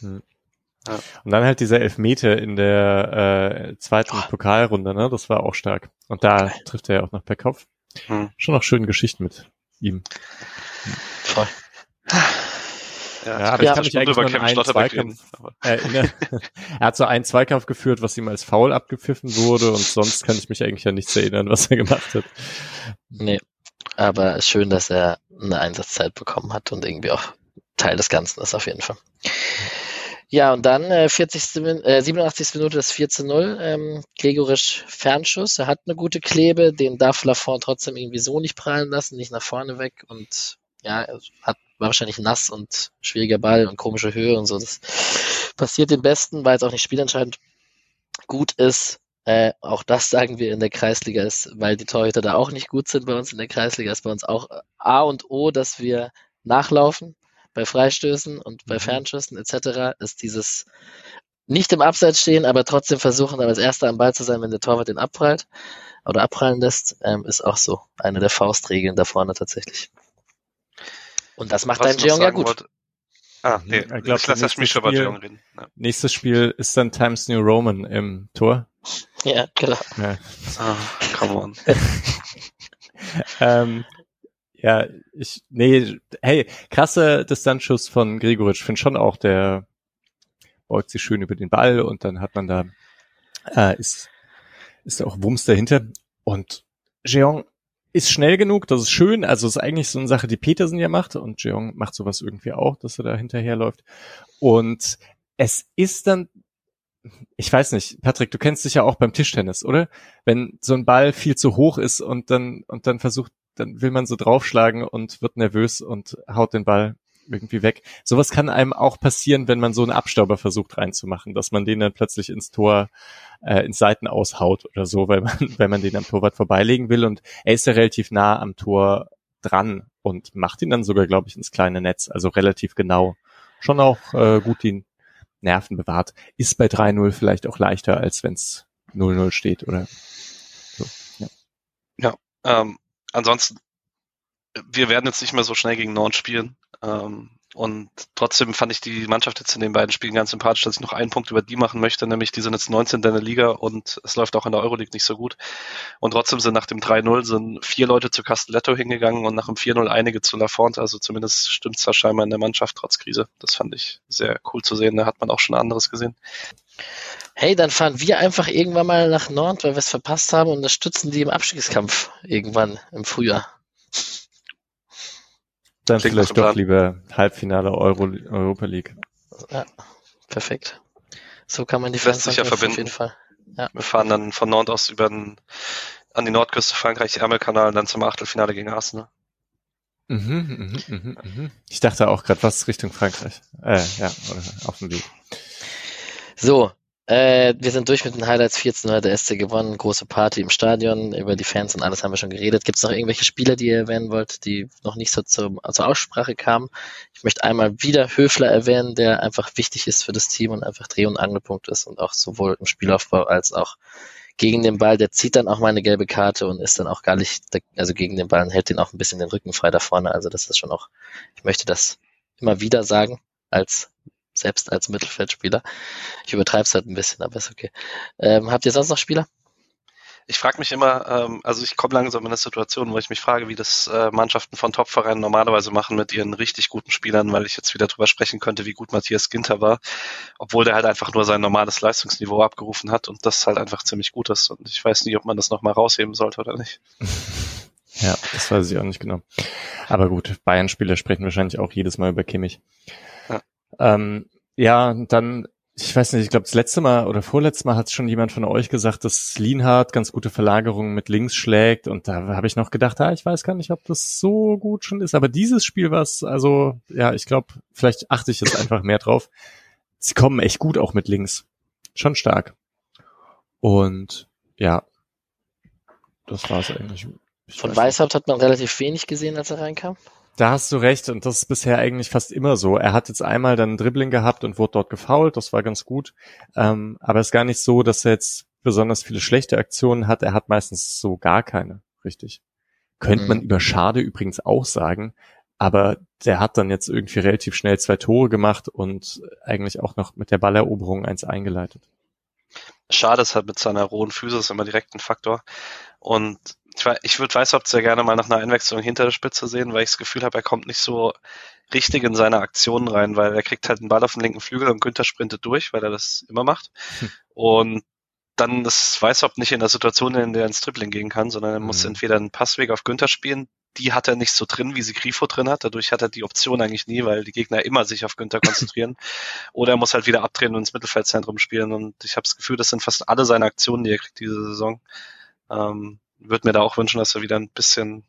Hm. Ja. Und dann halt dieser Elfmeter in der äh, zweiten oh. Pokalrunde, ne? Das war auch stark. Und da Geil. trifft er ja auch noch per Kopf. Hm. Schon noch schöne Geschichten mit ihm. Voll. Ja, ja aber ich kann mich eigentlich nur an einen Zweikampf erinnern. (laughs) (laughs) er hat so einen Zweikampf geführt, was ihm als Foul abgepfiffen wurde und sonst kann ich mich eigentlich an nichts erinnern, was er gemacht hat. Nee, aber schön, dass er eine Einsatzzeit bekommen hat und irgendwie auch Teil des Ganzen ist auf jeden Fall. Ja, und dann äh, 40. Äh, 87. Minute das 4 zu 0. Ähm, Gregorisch Fernschuss. Er hat eine gute Klebe, den darf Lafont trotzdem irgendwie so nicht prallen lassen, nicht nach vorne weg. Und ja, er hat, war wahrscheinlich nass und schwieriger Ball und komische Höhe und so. Das passiert den Besten, weil es auch nicht spielentscheidend gut ist. Äh, auch das sagen wir in der Kreisliga ist, weil die Torhüter da auch nicht gut sind bei uns in der Kreisliga, ist bei uns auch A und O, dass wir nachlaufen bei Freistößen und bei mhm. Fernschüssen etc. ist dieses nicht im Abseits stehen, aber trotzdem versuchen, als Erster am Ball zu sein, wenn der Torwart den abprallt oder abprallen lässt, ähm, ist auch so eine der Faustregeln da vorne tatsächlich. Und das macht dein Jeong ja gut. Wollte, ah, nee, ich, glaub, ich lasse das Spiel über Jeong reden. Ja. Nächstes Spiel ist dann Times New Roman im Tor. Ja, genau. Ja. Ah, come on. (laughs) ähm, ja, ich, nee, hey, krasse Distanzschuss von Gregoritsch. Finde schon auch, der beugt sich schön über den Ball und dann hat man da, äh, ist, ist auch Wumms dahinter. Und Jeong ist schnell genug, das ist schön. Also ist eigentlich so eine Sache, die Petersen ja macht und Jeong macht sowas irgendwie auch, dass er da hinterherläuft. Und es ist dann, ich weiß nicht, Patrick, du kennst dich ja auch beim Tischtennis, oder? Wenn so ein Ball viel zu hoch ist und dann, und dann versucht dann will man so draufschlagen und wird nervös und haut den Ball irgendwie weg. Sowas kann einem auch passieren, wenn man so einen Abstauber versucht reinzumachen, dass man den dann plötzlich ins Tor, äh, ins Seiten aushaut oder so, weil man, (laughs) wenn man den am Torwart vorbeilegen will und er ist ja relativ nah am Tor dran und macht ihn dann sogar, glaube ich, ins kleine Netz, also relativ genau. Schon auch äh, gut die Nerven bewahrt. Ist bei 3-0 vielleicht auch leichter, als wenn es 0-0 steht oder so. Ja, ja ähm, ansonsten, wir werden jetzt nicht mehr so schnell gegen Nord spielen. Ähm, und trotzdem fand ich die Mannschaft jetzt in den beiden Spielen ganz sympathisch, dass ich noch einen Punkt über die machen möchte, nämlich die sind jetzt 19 in der Liga und es läuft auch in der Euroleague nicht so gut. Und trotzdem sind nach dem 3-0 sind vier Leute zu Castelletto hingegangen und nach dem 4-0 einige zu Lafont. Also zumindest stimmt es da scheinbar in der Mannschaft trotz Krise. Das fand ich sehr cool zu sehen. Da hat man auch schon anderes gesehen. Hey, dann fahren wir einfach irgendwann mal nach Nord, weil wir es verpasst haben und unterstützen die im Abstiegskampf irgendwann im Frühjahr. Dann Klingt vielleicht doch lieber Halbfinale Euro, Europa League. Ja, perfekt. So kann man die Fans sicher verbinden. Auf jeden Fall. Ja. Wir fahren dann von Nord aus über den, an die Nordküste Frankreich, Ärmelkanal und dann zum Achtelfinale gegen Arsenal. Mhm, mhm, mhm, mhm. Ich dachte auch gerade, was Richtung Frankreich. Äh, ja, auf dem Weg. So, äh, wir sind durch mit den Highlights. 14 hat der SC gewonnen, große Party im Stadion, über die Fans und alles haben wir schon geredet. Gibt es noch irgendwelche Spieler, die ihr erwähnen wollt, die noch nicht so zur, zur Aussprache kamen? Ich möchte einmal wieder Höfler erwähnen, der einfach wichtig ist für das Team und einfach Dreh- und Angelpunkt ist und auch sowohl im Spielaufbau als auch gegen den Ball. Der zieht dann auch mal eine gelbe Karte und ist dann auch gar nicht, also gegen den Ball und hält den auch ein bisschen den Rücken frei da vorne. Also das ist schon auch, ich möchte das immer wieder sagen als selbst als Mittelfeldspieler. Ich übertreibe es halt ein bisschen, aber ist okay. Ähm, habt ihr sonst noch Spieler? Ich frage mich immer, ähm, also ich komme langsam in eine Situation, wo ich mich frage, wie das äh, Mannschaften von Topvereinen normalerweise machen mit ihren richtig guten Spielern, weil ich jetzt wieder drüber sprechen könnte, wie gut Matthias Ginter war, obwohl der halt einfach nur sein normales Leistungsniveau abgerufen hat und das halt einfach ziemlich gut ist. Und ich weiß nicht, ob man das nochmal rausheben sollte oder nicht. (laughs) Ja, das weiß ich auch nicht genau. Aber gut, Bayern-Spieler sprechen wahrscheinlich auch jedes Mal über Kimmich. Ja, ähm, ja dann, ich weiß nicht, ich glaube, das letzte Mal oder vorletztes Mal hat schon jemand von euch gesagt, dass Lienhardt ganz gute Verlagerungen mit links schlägt. Und da habe ich noch gedacht, ah, ich weiß gar nicht, ob das so gut schon ist. Aber dieses Spiel war es, also, ja, ich glaube, vielleicht achte ich jetzt einfach mehr drauf. Sie kommen echt gut auch mit links. Schon stark. Und ja, das war es eigentlich. Ich Von Weißhaupt hat man relativ wenig gesehen, als er reinkam. Da hast du recht und das ist bisher eigentlich fast immer so. Er hat jetzt einmal dann ein Dribbling gehabt und wurde dort gefoult, das war ganz gut. Ähm, aber es ist gar nicht so, dass er jetzt besonders viele schlechte Aktionen hat. Er hat meistens so gar keine, richtig. Könnte mhm. man über Schade übrigens auch sagen, aber der hat dann jetzt irgendwie relativ schnell zwei Tore gemacht und eigentlich auch noch mit der Balleroberung eins eingeleitet. Schade ist halt mit seiner rohen Physis immer direkt ein Faktor. Und ich, ich würde Weißhaupt sehr gerne mal nach einer Einwechslung hinter der Spitze sehen, weil ich das Gefühl habe, er kommt nicht so richtig in seine Aktionen rein, weil er kriegt halt einen Ball auf den linken Flügel und Günther sprintet durch, weil er das immer macht. Hm. Und dann ist Weißhaupt nicht in der Situation, in der er ins Dribbling gehen kann, sondern er muss mhm. entweder einen Passweg auf Günther spielen, die hat er nicht so drin, wie sie Grifo drin hat. Dadurch hat er die Option eigentlich nie, weil die Gegner immer sich auf Günther konzentrieren. (laughs) Oder er muss halt wieder abdrehen und ins Mittelfeldzentrum spielen. Und ich habe das Gefühl, das sind fast alle seine Aktionen, die er kriegt diese Saison. Ähm, würde mir da auch wünschen, dass er wieder ein bisschen,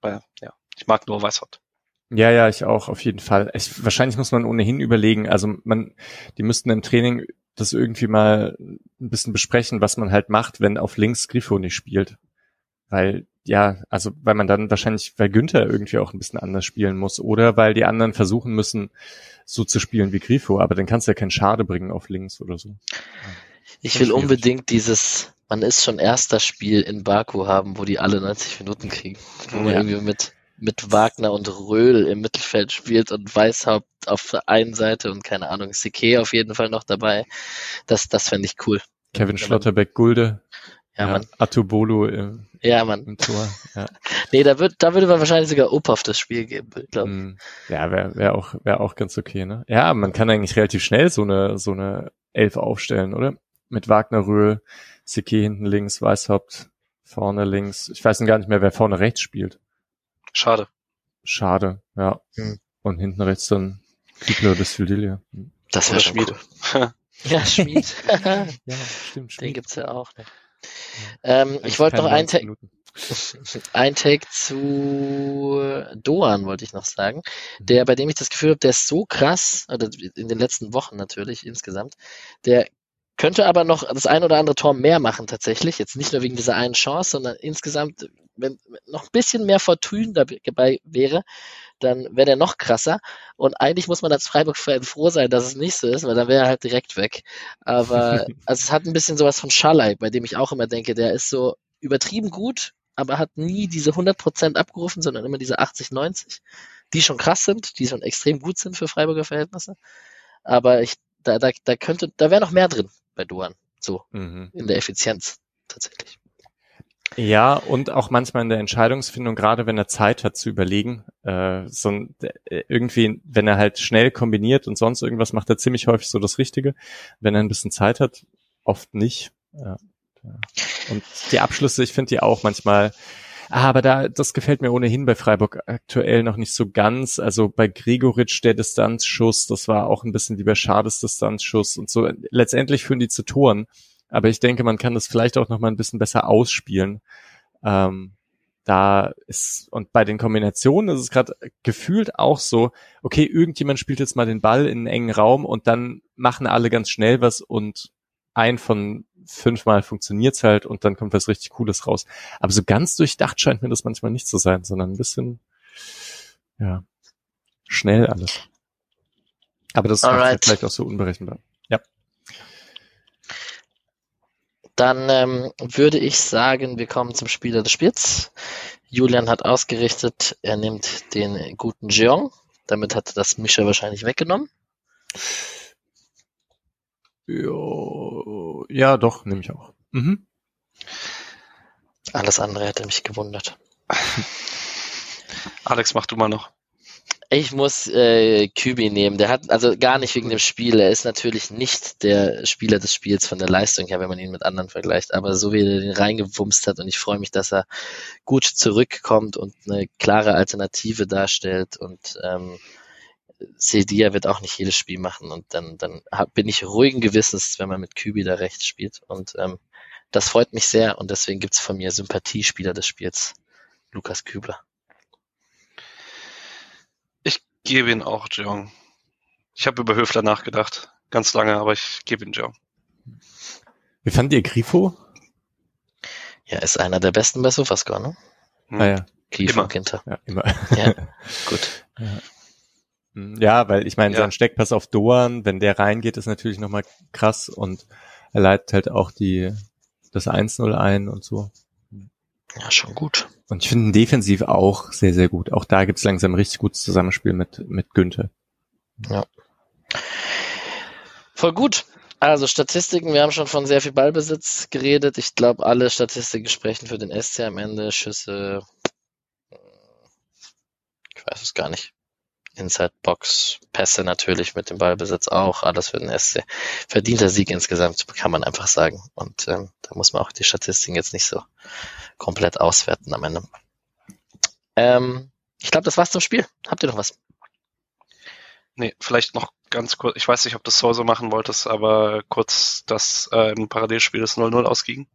weil, ja, ich mag nur Weißhaut. Ja, ja, ich auch, auf jeden Fall. Ich, wahrscheinlich muss man ohnehin überlegen, also man, die müssten im Training das irgendwie mal ein bisschen besprechen, was man halt macht, wenn auf links Grifo nicht spielt. Weil, ja, also, weil man dann wahrscheinlich, weil Günther irgendwie auch ein bisschen anders spielen muss oder weil die anderen versuchen müssen, so zu spielen wie Grifo, aber dann kannst du ja keinen Schade bringen auf links oder so. Ich will unbedingt dieses man ist schon erster Spiel in Baku haben, wo die alle 90 Minuten kriegen. Wo man ja. irgendwie mit, mit Wagner und Röhl im Mittelfeld spielt und Weißhaupt auf der einen Seite und keine Ahnung, Sique auf jeden Fall noch dabei. Das, das fände ich cool. Kevin Schlotterbeck-Gulde. Ja, ja, Mann. Atubolo im, ja, Mann. im Tor. Ja. (laughs) nee, da, wird, da würde man wahrscheinlich sogar Opaf das Spiel geben, glaube ich. Mm, ja, wäre wär auch, wär auch ganz okay, ne? Ja, man kann eigentlich relativ schnell so eine, so eine Elf aufstellen, oder? Mit Wagner, Röhl, Siki hinten links, Weißhaupt vorne links. Ich weiß gar nicht mehr, wer vorne rechts spielt. Schade. Schade, ja. Mhm. Und hinten rechts dann Kübler oder Sildilia. Das wäre Schmied. Cool. (laughs) ja, Schmied. (laughs) ja, stimmt, Schmied. Den gibt's ja auch. Ne? Ja. Ähm, ich wollte noch einen Take, (laughs) ein Take zu Doan wollte ich noch sagen, der, bei dem ich das Gefühl habe, der ist so krass, oder in den letzten Wochen natürlich insgesamt, der könnte aber noch das ein oder andere Tor mehr machen tatsächlich. Jetzt nicht nur wegen dieser einen Chance, sondern insgesamt, wenn noch ein bisschen mehr Fortune dabei wäre, dann wäre der noch krasser. Und eigentlich muss man als Freiburg-Fan froh sein, dass es nicht so ist, weil dann wäre er halt direkt weg. Aber (laughs) also es hat ein bisschen sowas von Schalai, bei dem ich auch immer denke, der ist so übertrieben gut, aber hat nie diese 100% abgerufen, sondern immer diese 80, 90, die schon krass sind, die schon extrem gut sind für Freiburger Verhältnisse. Aber ich, da, da, da könnte, da wäre noch mehr drin bei Duan. So, mhm. in der Effizienz tatsächlich. Ja, und auch manchmal in der Entscheidungsfindung, gerade wenn er Zeit hat zu überlegen, äh, so ein, äh, irgendwie, wenn er halt schnell kombiniert und sonst irgendwas, macht er ziemlich häufig so das Richtige. Wenn er ein bisschen Zeit hat, oft nicht. Ja. Und die Abschlüsse, ich finde die auch manchmal, aber da, das gefällt mir ohnehin bei Freiburg aktuell noch nicht so ganz. Also bei Gregoritsch der Distanzschuss, das war auch ein bisschen lieber Schades Distanzschuss und so. Letztendlich führen die zu Toren. Aber ich denke, man kann das vielleicht auch noch mal ein bisschen besser ausspielen. Ähm, da ist, und bei den Kombinationen ist es gerade gefühlt auch so, okay, irgendjemand spielt jetzt mal den Ball in einen engen Raum und dann machen alle ganz schnell was und ein von fünfmal funktioniert's halt und dann kommt was richtig Cooles raus. Aber so ganz durchdacht scheint mir das manchmal nicht zu sein, sondern ein bisschen, ja, schnell alles. Aber das ist vielleicht auch so unberechenbar. Ja. Dann ähm, würde ich sagen, wir kommen zum Spieler des Spiels. Julian hat ausgerichtet, er nimmt den guten Jeong. Damit hat er das Mischer wahrscheinlich weggenommen. Jo, ja, doch, nehme ich auch. Mhm. Alles andere hätte mich gewundert. (laughs) Alex, mach du mal noch. Ich muss äh, Kübi nehmen. Der hat also gar nicht wegen dem Spiel. Er ist natürlich nicht der Spieler des Spiels von der Leistung her, wenn man ihn mit anderen vergleicht. Aber so wie er den reingewumst hat und ich freue mich, dass er gut zurückkommt und eine klare Alternative darstellt und ähm, Sedia wird auch nicht jedes Spiel machen und dann, dann hab, bin ich ruhigen Gewissens, wenn man mit Kübi da rechts spielt und ähm, das freut mich sehr und deswegen gibt's von mir Sympathiespieler des Spiels, Lukas Kübler. Ich gebe ihn auch Jong. Ich habe über Höfler nachgedacht. Ganz lange, aber ich gebe ihn Jong. Wie fandet ihr Grifo? Ja, ist einer der besten bei Sofascore, ne? Hm. Ah, ja. Grifo Immer. Ginter. ja, immer. Ja, (laughs) gut. Ja. Hm, Ja, weil ich meine, Ja. sein Steckpass auf Doan, wenn der reingeht, ist natürlich nochmal krass und er leitet halt auch die, das 1-0 ein und so. Ja, schon gut. Und ich finde ihn defensiv auch sehr, sehr gut. Auch da gibt's langsam ein richtig gutes Zusammenspiel mit, mit Günther. Voll gut. Also Statistiken, wir haben schon von sehr viel Ballbesitz geredet. Ich glaube, alle Statistiken sprechen für den SC am Ende. Schüsse, ich weiß es gar nicht. Inside Box, Pässe natürlich mit dem Ballbesitz auch, alles für den SC. Verdienter Sieg insgesamt, kann man einfach sagen. Und ähm, da muss man auch die Statistiken jetzt nicht so komplett auswerten am Ende. Ähm, ich glaube, das war's zum Spiel. Habt ihr noch was? Nee, vielleicht noch ganz kurz, ich weiß nicht, ob du es so machen wolltest, aber kurz, dass äh, im Parallelspiel das 0-0 ausging.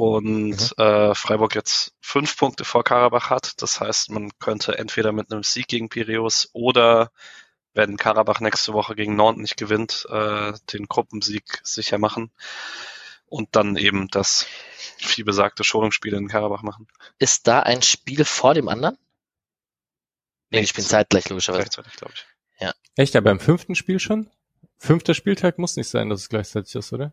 Und äh, Freiburg jetzt fünf Punkte vor Karabach hat. Das heißt, man könnte entweder mit einem Sieg gegen Piraeus oder wenn Karabach nächste Woche gegen Nantes nicht gewinnt, äh, den Gruppensieg sicher machen und dann eben das vielbesagte Schonungsspiel in Karabach machen. Ist da ein Spiel vor dem anderen? Nee, die Nee, spielen so- zeitgleich logischerweise. Gleichzeitig, glaube ich. Echt, aber im fünften Spiel schon? Fünfter Spieltag muss nicht sein, dass es gleichzeitig ist, oder?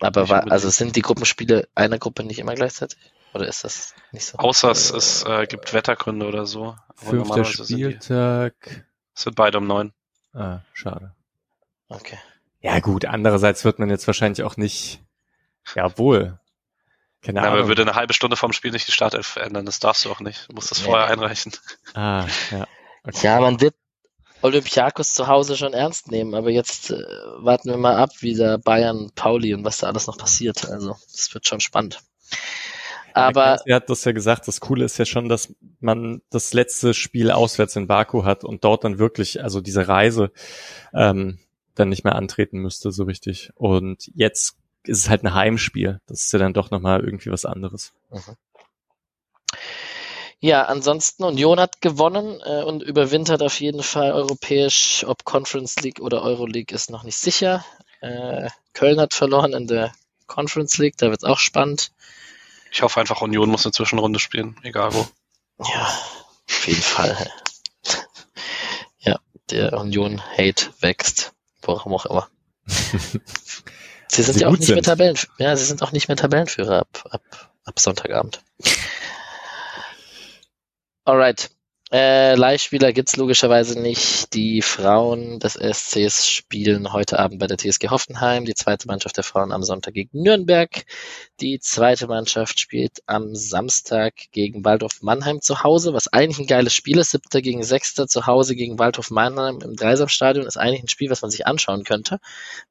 Aber war, also sind die Gruppenspiele einer Gruppe nicht immer gleichzeitig? Oder ist das nicht so? Außer es, es äh, gibt Wettergründe oder so. Aber Fünfter normalerweise sind Spieltag. Es sind beide um neun. Ah, schade. Okay. Ja gut, andererseits wird man jetzt wahrscheinlich auch nicht, ja wohl. Keine Na, aber Ahnung. würde eine halbe Stunde vom Spiel nicht die Startelf ändern. Das darfst du auch nicht. Du musst das vorher einreichen. Ah, ja. Okay. Ja, man wird Olympiakos zu Hause schon ernst nehmen, aber jetzt äh, warten wir mal ab, wie da Bayern, Pauli und was da alles noch passiert. Also, das wird schon spannend. Aber Er hat das ja gesagt, das Coole ist ja schon, dass man das letzte Spiel auswärts in Baku hat und dort dann wirklich, also diese Reise ähm, dann nicht mehr antreten müsste, so richtig. Und jetzt ist es halt ein Heimspiel. Das ist ja dann doch nochmal irgendwie was anderes. Ja, ansonsten Union hat gewonnen äh, und überwintert auf jeden Fall europäisch, ob Conference League oder Euroleague ist noch nicht sicher. Äh, Köln hat verloren in der Conference League, da wird es auch spannend. Ich hoffe einfach, Union muss eine Zwischenrunde spielen, egal wo. Ja, auf jeden Fall. Ja, der Union-Hate wächst, warum auch immer. (laughs) Sie sind Sie ja auch nicht mehr sind. Tabellen, ja, sie sind auch nicht mehr Tabellenführer ab, ab, ab Sonntagabend. Alright. Äh, Leihspieler gibt's logischerweise nicht. Die Frauen des SCs spielen heute Abend bei der TSG Hoffenheim, die zweite Mannschaft der Frauen am Sonntag gegen Nürnberg. Die zweite Mannschaft spielt am Samstag gegen Waldhof Mannheim zu Hause, was eigentlich ein geiles Spiel ist. Siebter gegen Sechster zu Hause gegen Waldhof Mannheim im Dreisamstadion ist eigentlich ein Spiel, was man sich anschauen könnte,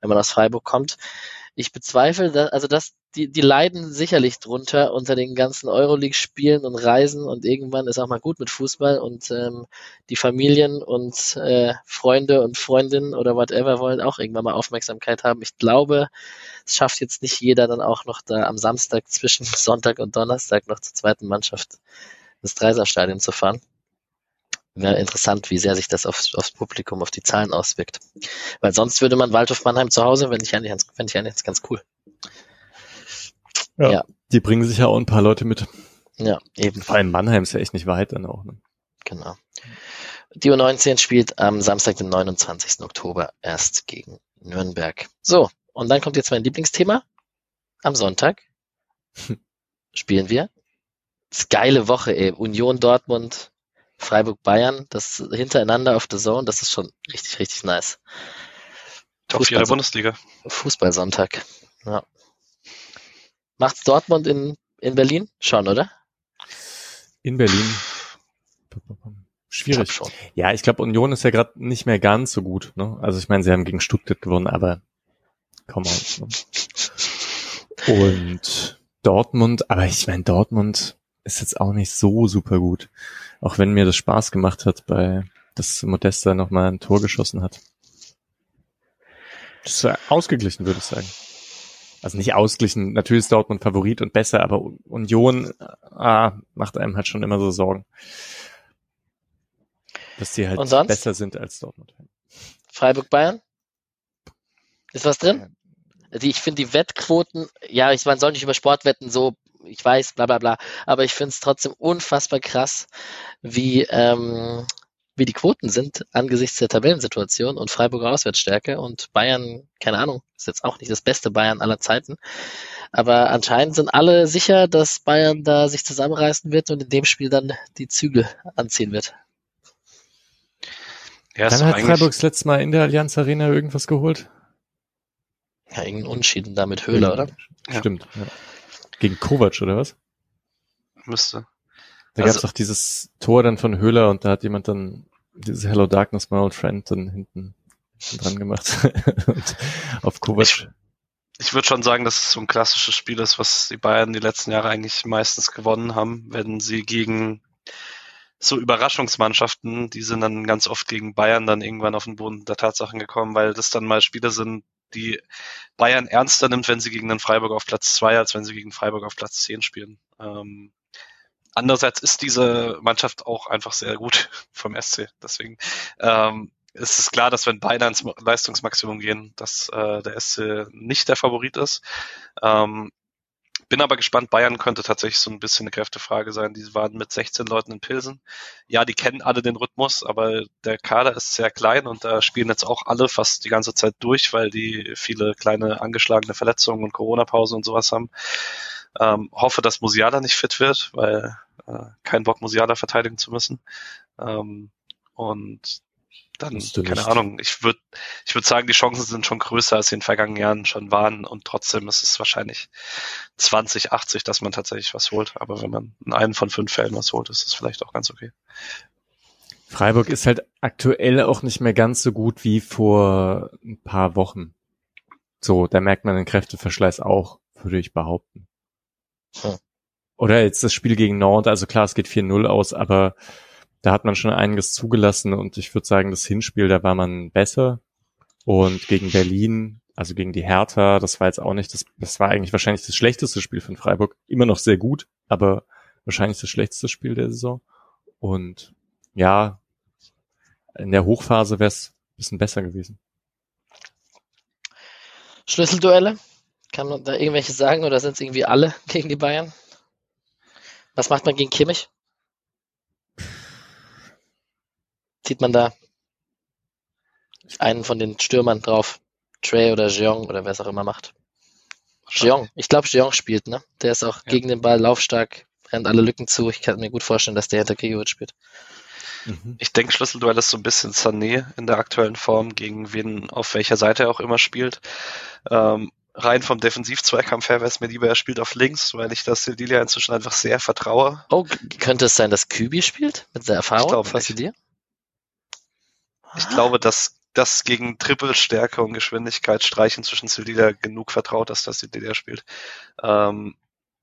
wenn man aus Freiburg kommt. Ich bezweifle, dass, also dass die, die leiden sicherlich drunter unter den ganzen Euroleague-Spielen und Reisen und irgendwann ist auch mal gut mit Fußball und ähm, die Familien und äh, Freunde und Freundinnen oder whatever wollen auch irgendwann mal Aufmerksamkeit haben. Ich glaube, es schafft jetzt nicht jeder dann auch noch da am Samstag zwischen (laughs) Sonntag und Donnerstag noch zur zweiten Mannschaft ins Dreiserstadion zu fahren. Wäre interessant, wie sehr sich das aufs, aufs Publikum, auf die Zahlen auswirkt. Weil sonst würde man Waldhof Mannheim zu Hause, wenn ich eigentlich wenn ich eigentlich ganz cool. Ja, ja. Die bringen sich ja auch ein paar Leute mit. Ja, eben. Vor allem Mannheim ist ja echt nicht weit dann auch. Ne? Genau. Die U19 spielt am Samstag, den 29. Oktober erst gegen Nürnberg. So, und dann kommt jetzt mein Lieblingsthema. Am Sonntag (laughs) spielen wir. Das geile Woche, ey. Union Dortmund, Freiburg Bayern, das hintereinander auf der Zone, das ist schon richtig, richtig nice. Top 4 der Bundesliga. Fußballsonntag. Ja. Macht's Dortmund in, in Berlin? Schon, oder? In Berlin. Schwierig. Ich ja, ich glaube, Union ist ja gerade nicht mehr ganz so gut. Ne? Also ich meine, sie haben gegen Stuttgart gewonnen, aber komm on. Ne? Und Dortmund, aber ich meine, Dortmund ist jetzt auch nicht so super gut. Auch wenn mir das Spaß gemacht hat, bei dass Modesta nochmal ein Tor geschossen hat. Das ist ausgeglichen, würde ich sagen also nicht ausglichen, natürlich ist Dortmund Favorit und besser, aber Union ah, macht einem halt schon immer so Sorgen. Dass die halt besser sind als Dortmund. Freiburg Bayern? Ist was drin? Die, ich finde die Wettquoten, ja, ich, man soll nicht über Sport wetten, so, ich weiß, bla bla bla, aber ich finde es trotzdem unfassbar krass, wie ähm, wie die Quoten sind angesichts der Tabellensituation und Freiburger Auswärtsstärke und Bayern, keine Ahnung, ist jetzt auch nicht das beste Bayern aller Zeiten. Aber anscheinend sind alle sicher, dass Bayern da sich zusammenreißen wird und in dem Spiel dann die Zügel anziehen wird. Ja, Dann hat Freiburg das letzte Mal in der Allianz Arena irgendwas geholt. Ja, irgendein Unschieden da mit Höhler, oder? Stimmt. Ja. Gegen Kovac, oder was? Müsste. Da also, gab es auch dieses Tor dann von Höhler und da hat jemand dann dieses Hello Darkness, my old friend dann hinten dran gemacht (laughs) und auf Kovac. Ich, ich würde schon sagen, dass es so ein klassisches Spiel ist, was die Bayern die letzten Jahre eigentlich meistens gewonnen haben, wenn sie gegen so Überraschungsmannschaften, die sind dann ganz oft gegen Bayern dann irgendwann auf den Boden der Tatsachen gekommen, weil das dann mal Spiele sind, die Bayern ernster nimmt, wenn sie gegen den Freiburg auf Platz zwei, als wenn sie gegen Freiburg auf Platz zehn spielen. Ähm, Andererseits ist diese Mannschaft auch einfach sehr gut (laughs) vom SC. Deswegen ähm, ist es klar, dass wenn beide ans Leistungsmaximum gehen, dass äh, der SC nicht der Favorit ist. Ähm, bin aber gespannt, Bayern könnte tatsächlich so ein bisschen eine Kräftefrage sein. Die waren mit 16 Leuten in Pilsen. Ja, die kennen alle den Rhythmus, aber der Kader ist sehr klein und da spielen jetzt auch alle fast die ganze Zeit durch, weil die viele kleine angeschlagene Verletzungen und Corona-Pause und sowas haben. Ähm, hoffe, dass Musiala nicht fit wird, weil äh, kein Bock, Musiala verteidigen zu müssen. Ähm, und dann, keine nicht. Ahnung, ich würde ich würd sagen, die Chancen sind schon größer, als sie in den vergangenen Jahren schon waren und trotzdem ist es wahrscheinlich 20, 80, dass man tatsächlich was holt. Aber wenn man in einen von fünf Fällen was holt, ist es vielleicht auch ganz okay. Freiburg ist halt aktuell auch nicht mehr ganz so gut wie vor ein paar Wochen. So, da merkt man den Kräfteverschleiß auch, würde ich behaupten. Hm. Oder jetzt das Spiel gegen Nord, also klar, es geht 4-0 aus, aber da hat man schon einiges zugelassen und ich würde sagen, das Hinspiel, da war man besser. Und gegen Berlin, also gegen die Hertha, das war jetzt auch nicht das, das war eigentlich wahrscheinlich das schlechteste Spiel von Freiburg. Immer noch sehr gut, aber wahrscheinlich das schlechteste Spiel der Saison. Und ja, in der Hochphase wäre es ein bisschen besser gewesen. Schlüsselduelle? Kann man da irgendwelche sagen oder sind es irgendwie alle (laughs) gegen die Bayern? Was macht man gegen Kimmich? Zieht man da einen von den Stürmern drauf? Trey oder Jeong oder wer es auch immer macht. Jeong, ich glaube Jeong spielt, ne? Der ist auch ja. gegen den Ball laufstark, rennt alle Lücken zu. Ich kann mir gut vorstellen, dass der hinter Gregoritsch spielt. Mhm. Ich denke, Schlüsselduell ist so ein bisschen Sané in der aktuellen Form, gegen wen, auf welcher Seite er auch immer spielt. Ähm, rein vom Defensiv-Zweikampf her wäre es mir lieber, er spielt auf links, weil ich das Sildilia inzwischen einfach sehr vertraue. Oh, könnte es sein, dass Kübi spielt? Mit der Erfahrung? Ich glaube Was dir? Ich glaube, dass das gegen Trippelstärke und Geschwindigkeit streichen zwischen Sevilla genug vertraut, dass das DDR spielt. Ähm,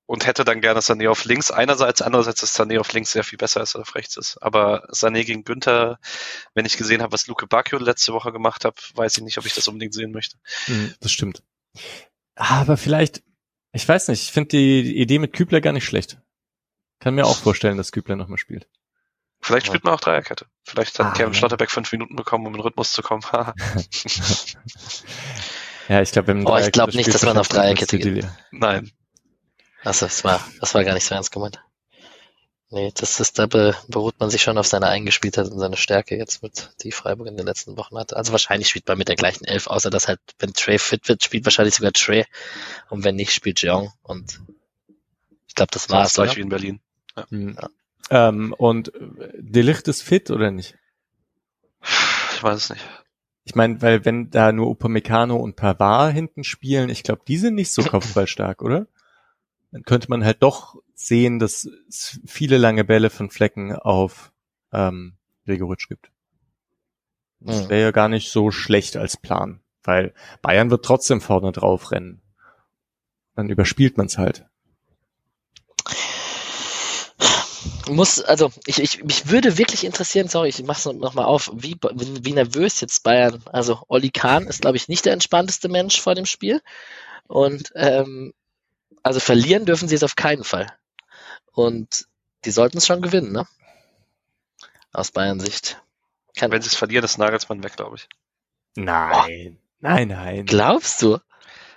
und hätte dann gerne Sané auf links. Einerseits, andererseits ist Sané auf links sehr viel besser, als er auf rechts ist. Aber Sané gegen Günther, wenn ich gesehen habe, was Luke Bacchio letzte Woche gemacht hat, weiß ich nicht, ob ich das unbedingt sehen möchte. Hm, das stimmt. Aber vielleicht, ich weiß nicht, ich finde die Idee mit Kübler gar nicht schlecht. Kann mir auch vorstellen, dass Kübler nochmal spielt. Vielleicht spielt man auch Dreierkette. Vielleicht hat ah, Kevin ja. Schlotterbeck fünf Minuten bekommen, um in den Rhythmus zu kommen. (laughs) ja, ich glaube, wenn Oh, ich glaube nicht, dass man auf Dreierkette geht. Nein. Also, das war, das war gar nicht so ernst gemeint. Nee, das ist, da beruht man sich schon auf seine Eingespieltheit und seine Stärke jetzt mit, die Freiburg in den letzten Wochen hatte. Also wahrscheinlich spielt man mit der gleichen Elf, außer dass halt, wenn Trey fit wird, spielt wahrscheinlich sogar Trey. Und wenn nicht, spielt Jeong. Und ich glaube, das war's. Gleich wie in Berlin. Ja. Mhm. ja. Ähm, und Delicht ist fit oder nicht? Ich weiß es nicht. Ich meine, weil wenn da nur Upamecano und Pavard hinten spielen, ich glaube, die sind nicht so (laughs) kopfballstark, oder? Dann könnte man halt doch sehen, dass es viele lange Bälle von Flecken auf ähm, Gregoritsch gibt. Das wäre ja gar nicht so schlecht als Plan, weil Bayern wird trotzdem vorne drauf rennen. Dann überspielt man es halt. muss, also ich, ich mich würde wirklich interessieren, sorry, ich mach's noch mal auf, wie, wie, wie nervös jetzt Bayern. Also Olli Kahn ist, glaube ich, nicht der entspannteste Mensch vor dem Spiel. Und ähm, also verlieren dürfen sie es auf keinen Fall. Und die sollten es schon gewinnen, ne? Aus Bayern Sicht. Kann Wenn sie es verlieren, ist Nagelsmann weg, glaube ich. Nein, oh. nein, nein. Glaubst du?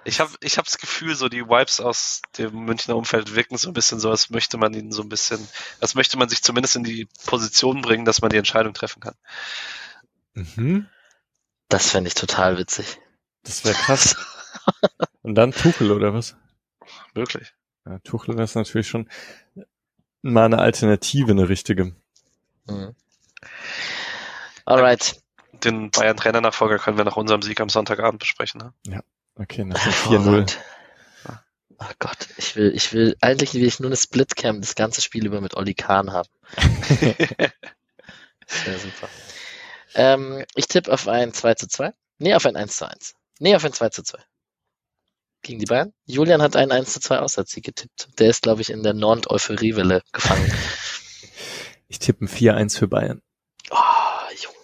Ich habe ich hab das Gefühl, so die Vibes aus dem Münchner Umfeld wirken so ein bisschen so, als möchte man ihnen so ein bisschen, als möchte man sich zumindest in die Position bringen, dass man die Entscheidung treffen kann. Mhm. Das fände ich total witzig. Das wäre krass. Und dann Tuchel oder was? Wirklich. Ja, Tuchel wäre natürlich schon mal eine Alternative, eine richtige. Mhm. Alright. Den Bayern-Trainer-Nachfolger können wir nach unserem Sieg am Sonntagabend besprechen. Ne? Ja. Okay, nach dem 4-0. Oh Gott, ich will, ich will, eigentlich will ich nur eine Splitcam das ganze Spiel über mit Olli Kahn haben. (laughs) Sehr super. Ähm, ich tippe auf ein 2 zu 2. Nee, auf ein 1 zu 1. Nee, auf ein 2 zu 2. Gegen die Bayern. Julian hat einen 1 zu 2 Aussatzsieg getippt. Der ist, glaube ich, in der Nord-Euphoriewelle gefangen. Ich tippe ein 4-1 für Bayern. Oh, Junge.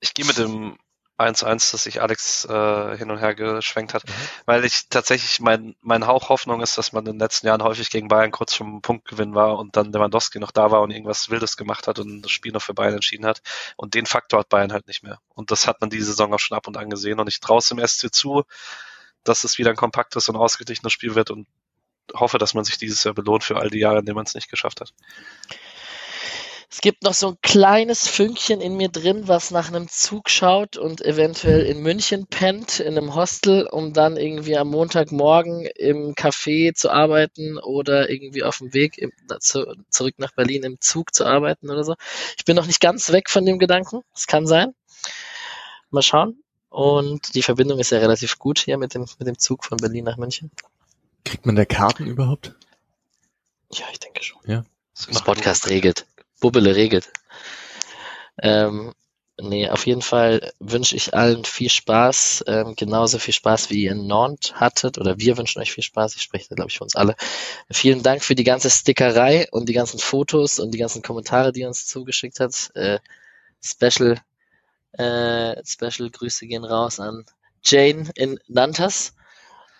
Ich gehe mit dem 1-1, dass sich Alex äh, hin und her geschwenkt hat, mhm. weil ich tatsächlich mein, mein Hauch Hoffnung ist, dass man in den letzten Jahren häufig gegen Bayern kurz vom Punktgewinn war und dann Lewandowski noch da war und irgendwas Wildes gemacht hat und das Spiel noch für Bayern entschieden hat. Und den Faktor hat Bayern halt nicht mehr. Und das hat man diese Saison auch schon ab und an gesehen. Und ich traue es dem SC zu, dass es wieder ein kompaktes und ausgeglichenes Spiel wird und hoffe, dass man sich dieses Jahr belohnt für all die Jahre, in denen man es nicht geschafft hat. Es gibt noch so ein kleines Fünkchen in mir drin, was nach einem Zug schaut und eventuell in München pennt, in einem Hostel, um dann irgendwie am Montagmorgen im Café zu arbeiten oder irgendwie auf dem Weg im, zu, zurück nach Berlin im Zug zu arbeiten oder so. Ich bin noch nicht ganz weg von dem Gedanken. Es kann sein. Mal schauen. Und die Verbindung ist ja relativ gut hier mit dem, mit dem Zug von Berlin nach München. Kriegt man da Karten überhaupt? Ja, ich denke schon. Ja. Das Podcast regelt. Bubbele regelt. Ähm, nee, auf jeden Fall wünsche ich allen viel Spaß, ähm, genauso viel Spaß wie ihr in Nantes hattet, oder wir wünschen euch viel Spaß, ich spreche da glaube ich für uns alle. Vielen Dank für die ganze Stickerei und die ganzen Fotos und die ganzen Kommentare, die ihr uns zugeschickt hat. Äh, special, äh, Special Grüße gehen raus an Jane in Nantas.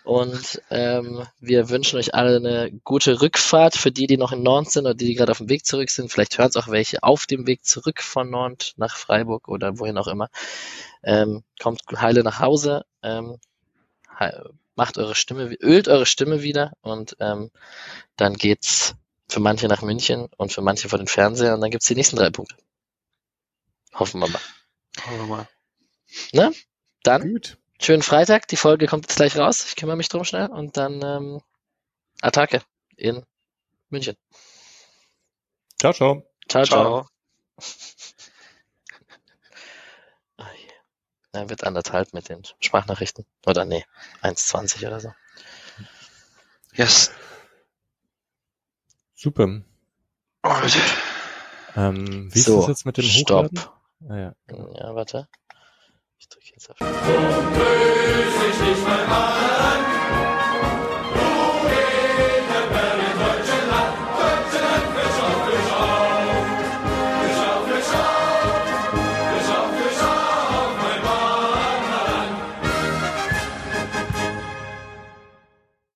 Und ähm, wir wünschen euch alle eine gute Rückfahrt für die, die noch in Nantes sind oder die, die gerade auf dem Weg zurück sind. Vielleicht hören es auch welche auf dem Weg zurück von Nantes nach Freiburg oder wohin auch immer. Ähm, kommt heile nach Hause, ähm, macht eure Stimme, ölt eure Stimme wieder und ähm, dann geht's für manche nach München und für manche vor den Fernseher und dann gibt's die nächsten drei Punkte. Hoffen wir mal. Hoffen wir mal. Ne? Dann Gut schönen Freitag. Die Folge kommt jetzt gleich raus. Ich kümmere mich drum schnell und dann ähm, Attacke in München. Ciao, ciao. Ciao, ciao. Er (laughs) wird anderthalb mit den Sprachnachrichten. Oder nee, 1,20 oder so. Yes. Super. Oh, ähm, wie so, ist das jetzt mit dem Stopp. Hochladen? Ah, Ah, ja, genau. ja warte. Ich drücke jetzt auf. So böse ich dich mein Mann.